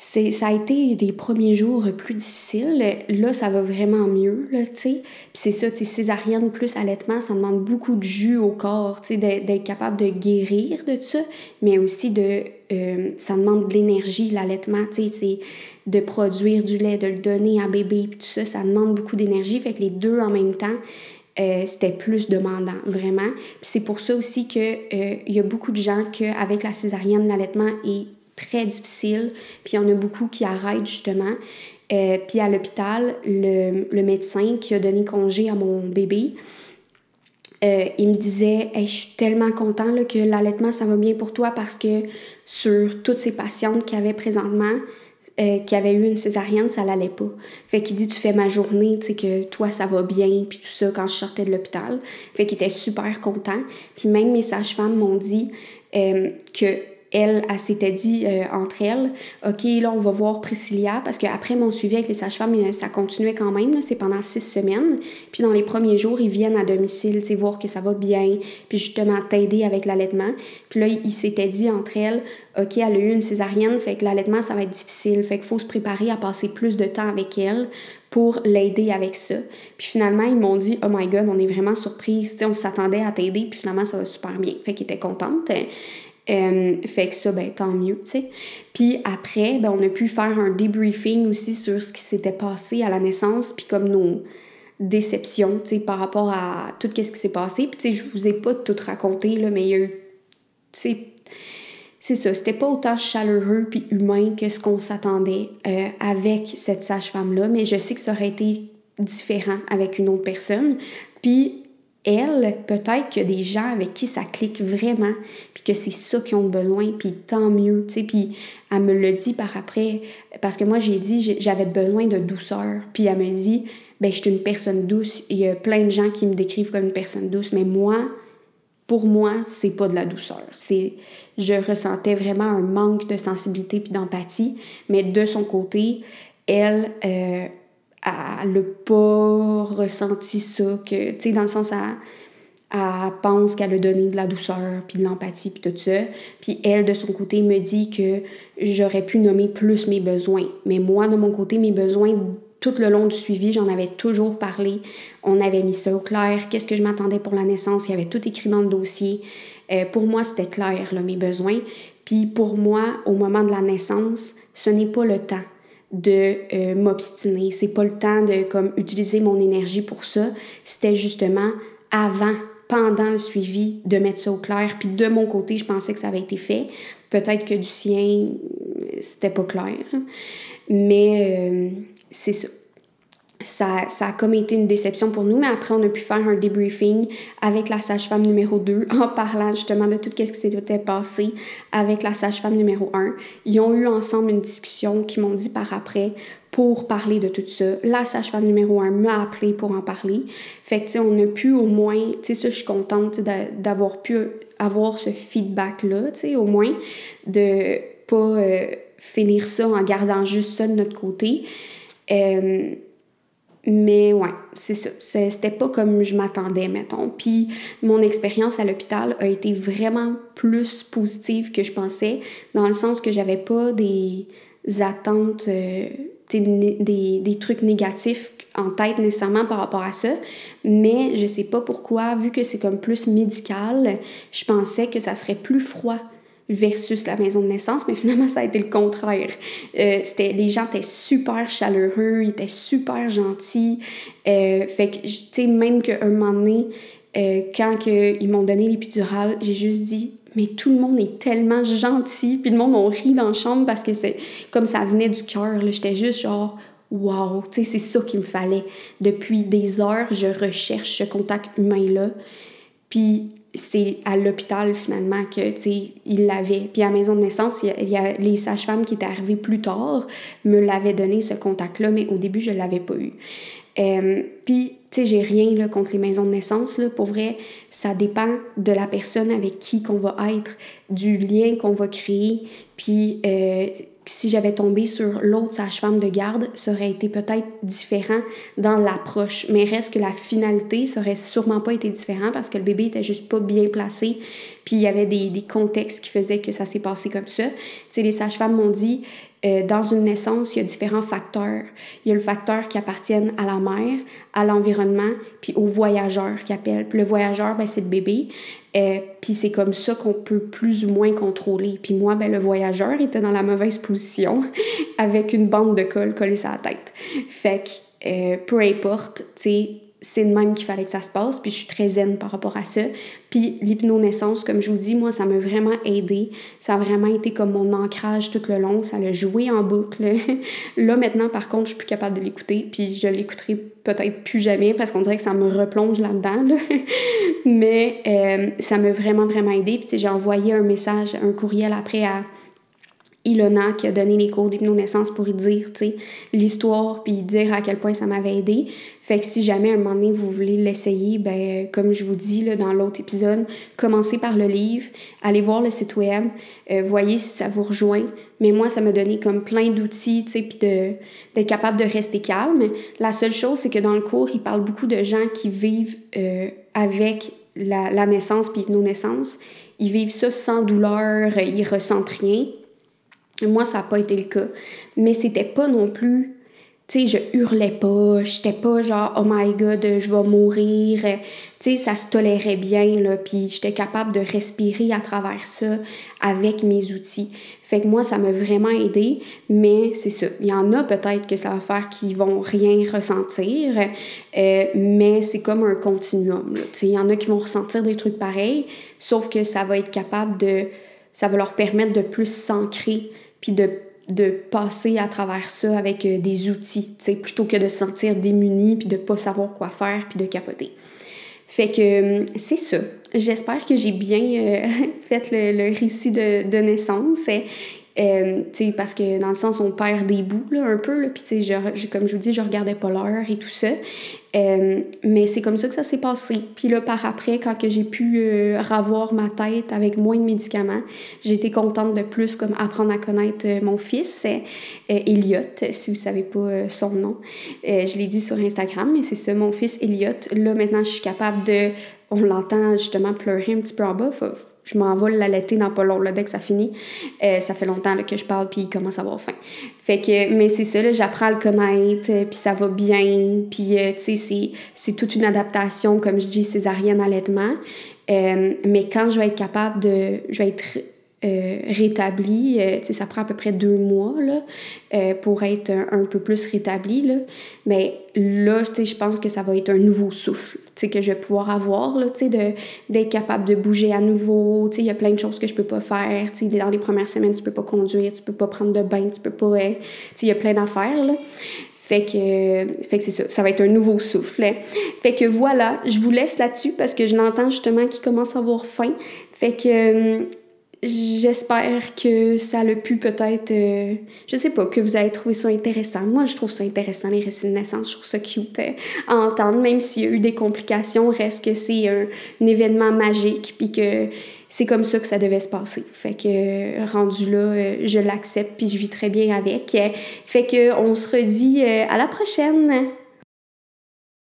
c'est ça a été les premiers jours plus difficiles. Là, ça va vraiment mieux, là, tu sais. Puis c'est ça, tu césarienne plus allaitement, ça demande beaucoup de jus au corps, tu sais, d'être capable de guérir de ça, mais aussi de... Euh, ça demande de l'énergie, l'allaitement, tu sais, de produire du lait, de le donner à bébé, tout ça, ça demande beaucoup d'énergie. Fait les deux en même temps, euh, c'était plus demandant, vraiment. Puis c'est pour ça aussi qu'il euh, il y a beaucoup de gens qu'avec la césarienne, l'allaitement est très difficile. Puis il y en a beaucoup qui arrêtent justement. Euh, puis à l'hôpital, le, médecin qui a donné congé à mon bébé, euh, il me disait Je suis tellement content là, que l'allaitement, ça va bien pour toi parce que sur toutes ces patientes qu'il y avait présentement, euh, qui avaient eu une césarienne, ça l'allait pas. Fait qu'il dit Tu fais ma journée, tu sais, que toi, ça va bien, puis tout ça, quand je sortais de l'hôpital. Fait qu'il était super content. Puis même mes sages-femmes m'ont dit que elle, elle s'était dit euh, entre elles, OK, là, on va voir Priscilla, parce qu'après mon suivi avec les sages-femmes, euh, ça continuait quand même, c'est pendant six semaines. Puis dans les premiers jours, ils viennent à domicile, tu voir que ça va bien, puis justement t'aider avec l'allaitement. Puis là, ils s'étaient dit entre elles, OK, elle a eu une césarienne, fait que l'allaitement, ça va être difficile, fait qu'il faut se préparer à passer plus de temps avec elle pour l'aider avec ça. Puis finalement, ils m'ont dit, oh my god, on est vraiment surprise, on s'attendait à t'aider, puis finalement, ça va super bien. Fait qu'ils étaient contentes. Euh, fait que ça, ben, tant mieux, tu sais. Puis après, ben, on a pu faire un debriefing aussi sur ce qui s'était passé à la naissance, puis comme nos déceptions, tu sais, par rapport à tout ce qui s'est passé. Puis, tu sais, je vous ai pas tout raconté, là, mais il y tu sais, c'est ça, c'était pas autant chaleureux puis humain que ce qu'on s'attendait euh, avec cette sage-femme-là, mais je sais que ça aurait été différent avec une autre personne. Puis elle, peut-être qu'il y a des gens avec qui ça clique vraiment, puis que c'est ça qu'ils ont besoin, puis tant mieux, tu sais. Puis elle me le dit par après, parce que moi, j'ai dit, j'avais besoin de douceur. Puis elle me dit, ben, je suis une personne douce. Il y a plein de gens qui me décrivent comme une personne douce, mais moi, pour moi, c'est pas de la douceur. C'est, je ressentais vraiment un manque de sensibilité puis d'empathie, mais de son côté, elle, euh, elle n'a pas ressenti ça, que, tu sais, dans le sens, elle, elle pense qu'elle a donné de la douceur, puis de l'empathie, puis tout ça. Puis elle, de son côté, me dit que j'aurais pu nommer plus mes besoins. Mais moi, de mon côté, mes besoins, tout le long du suivi, j'en avais toujours parlé. On avait mis ça au clair. Qu'est-ce que je m'attendais pour la naissance? Il y avait tout écrit dans le dossier. Euh, pour moi, c'était clair, là, mes besoins. Puis pour moi, au moment de la naissance, ce n'est pas le temps de euh, m'obstiner. C'est pas le temps de comme utiliser mon énergie pour ça. C'était justement avant, pendant le suivi, de mettre ça au clair. Puis de mon côté, je pensais que ça avait été fait. Peut-être que du sien, c'était pas clair. Mais euh, c'est ça ça, ça, a comme été une déception pour nous, mais après, on a pu faire un debriefing avec la sage-femme numéro 2 en parlant justement de tout ce qui s'était passé avec la sage-femme numéro 1. Ils ont eu ensemble une discussion qui m'ont dit par après pour parler de tout ça. La sage-femme numéro 1 m'a appelé pour en parler. Fait que, tu sais, on a pu au moins, tu sais, ça, je suis contente d'avoir pu avoir ce feedback-là, tu sais, au moins, de pas euh, finir ça en gardant juste ça de notre côté. Euh, mais ouais, c'est ça. C'était pas comme je m'attendais, mettons. Puis mon expérience à l'hôpital a été vraiment plus positive que je pensais, dans le sens que j'avais pas des attentes euh, des, des, trucs négatifs en tête nécessairement par rapport à ça, mais je sais pas pourquoi, vu que c'est comme plus médical, je pensais que ça serait plus froid versus la maison de naissance, mais finalement, ça a été le contraire. Euh, c'était, les gens étaient super chaleureux, ils étaient super gentils. Euh, fait que, tu sais, même qu'un moment donné, euh, quand ils m'ont donné l'épidurale, j'ai juste dit mais tout le monde est tellement gentil, puis le monde on ri dans la chambre parce que c'est comme ça venait du cœur, j'étais juste genre wow, tu sais c'est ça qu'il me fallait. Depuis des heures, je recherche ce contact humain là. Puis c'est à l'hôpital finalement que il l'avait. Puis à la maison de naissance, il y a, les sages-femmes qui étaient arrivées plus tard me l'avaient donné ce contact là, mais au début je l'avais pas eu. Euh, puis tu sais, j'ai rien là, contre les maisons de naissance. Là. Pour vrai, ça dépend de la personne avec qui qu'on va être, du lien qu'on va créer. Puis, euh, si j'avais tombé sur l'autre sage-femme de garde, ça aurait été peut-être différent dans l'approche. Mais reste que la finalité, ça aurait sûrement pas été différent parce que le bébé était juste pas bien placé. Puis il y avait des, des contextes qui faisaient que ça s'est passé comme ça. Tu sais, les sages-femmes m'ont dit, euh, dans une naissance, il y a différents facteurs. Il y a le facteur qui appartient à la mère, à l'environnement, puis au voyageur qui appelle. Le voyageur, ben, c'est le bébé. Euh, puis c'est comme ça qu'on peut plus ou moins contrôler. Puis moi, ben, le voyageur était dans la mauvaise position avec une bande de colle collée sur la tête. Fait que euh, peu importe, tu sais, c'est de même qu'il fallait que ça se passe, puis je suis très zen par rapport à ça. Puis l'hypnonaissance, comme je vous dis, moi, ça m'a vraiment aidé. Ça a vraiment été comme mon ancrage tout le long. Ça l'a joué en boucle. Là, maintenant, par contre, je suis plus capable de l'écouter, puis je l'écouterai peut-être plus jamais parce qu'on dirait que ça me replonge là-dedans. Mais euh, ça m'a vraiment, vraiment aidé. Puis j'ai envoyé un message, un courriel après à Ilona qui a donné les cours d'hypnonaissance pour y dire, tu sais, l'histoire, puis dire à quel point ça m'avait aidé. Fait que si jamais à un moment donné vous voulez l'essayer, ben comme je vous dis là, dans l'autre épisode, commencez par le livre, allez voir le site web, euh, voyez si ça vous rejoint. Mais moi, ça m'a donné comme plein d'outils, tu sais, puis d'être capable de rester calme. La seule chose, c'est que dans le cours, il parle beaucoup de gens qui vivent euh, avec la, naissance puis l'hypnonaissance. Ils vivent ça sans douleur, ils ressentent rien. Moi, ça n'a pas été le cas. Mais c'était pas non plus. Tu sais, je hurlais pas, j'étais pas genre, oh my god, je vais mourir. Tu sais, ça se tolérait bien, là, puis j'étais capable de respirer à travers ça avec mes outils. Fait que moi, ça m'a vraiment aidé, mais c'est ça. Il y en a peut-être que ça va faire qu'ils vont rien ressentir, euh, mais c'est comme un continuum, Tu sais, il y en a qui vont ressentir des trucs pareils, sauf que ça va être capable de. Ça va leur permettre de plus s'ancrer puis de, passer à travers ça avec euh, des outils, plutôt que de se sentir démuni, puis de pas savoir quoi faire, puis de capoter. Fait que euh, c'est ça. J'espère que j'ai bien euh, fait le, le, récit de, de naissance. Euh, parce que dans le sens, on perd des bouts là, un peu. Là, puis, comme je vous dis, je regardais pas l'heure et tout ça. Euh, mais c'est comme ça que ça s'est passé. Puis là, par après, quand j'ai pu euh, ravoir ma tête avec moins de médicaments, j'étais contente de plus comme apprendre à connaître mon fils, Elliot, si vous savez pas son nom. je l'ai dit sur Instagram, mais c'est ça, mon fils Elliot. Là, maintenant, je suis capable de... On l'entend justement pleurer un petit peu en bas je m'envole l'allaiter dans pas long, là, dès que ça finit. Euh, ça fait longtemps que je parle, puis il commence à avoir faim. Que, mais c'est ça, j'apprends à le connaître, euh, puis ça va bien, puis euh, tu sais, c'est toute une adaptation, comme je dis, césarienne allaitement. mais quand je vais être capable de, je vais être euh, rétabli. Euh, ça prend à peu près deux mois là, euh, pour être un, peu plus rétabli. Là. Mais là, je pense que ça va être un nouveau souffle que je vais pouvoir avoir, d'être capable de bouger à nouveau. Il y a plein de choses que je peux pas faire. Dans les premières semaines, tu peux pas conduire, tu peux pas prendre de bain, tu peux pas... Il y a plein d'affaires. Fait que, fait que c'est ça, ça va être un nouveau souffle. Hein. Fait que voilà, je vous laisse là-dessus parce que je l'entends justement qu'il commence à avoir faim. Fait que J'espère que ça a pu peut-être, euh, je sais pas, que vous avez trouvé ça intéressant. Moi, je trouve ça intéressant, les récits de naissance. Je trouve ça cute euh, à entendre, même s'il y a eu des complications, reste que c'est un, événement magique, puis que c'est comme ça que ça devait se passer. Fait que rendu là, euh, je l'accepte, puis je vis très bien avec. Fait que on se redit à la prochaine!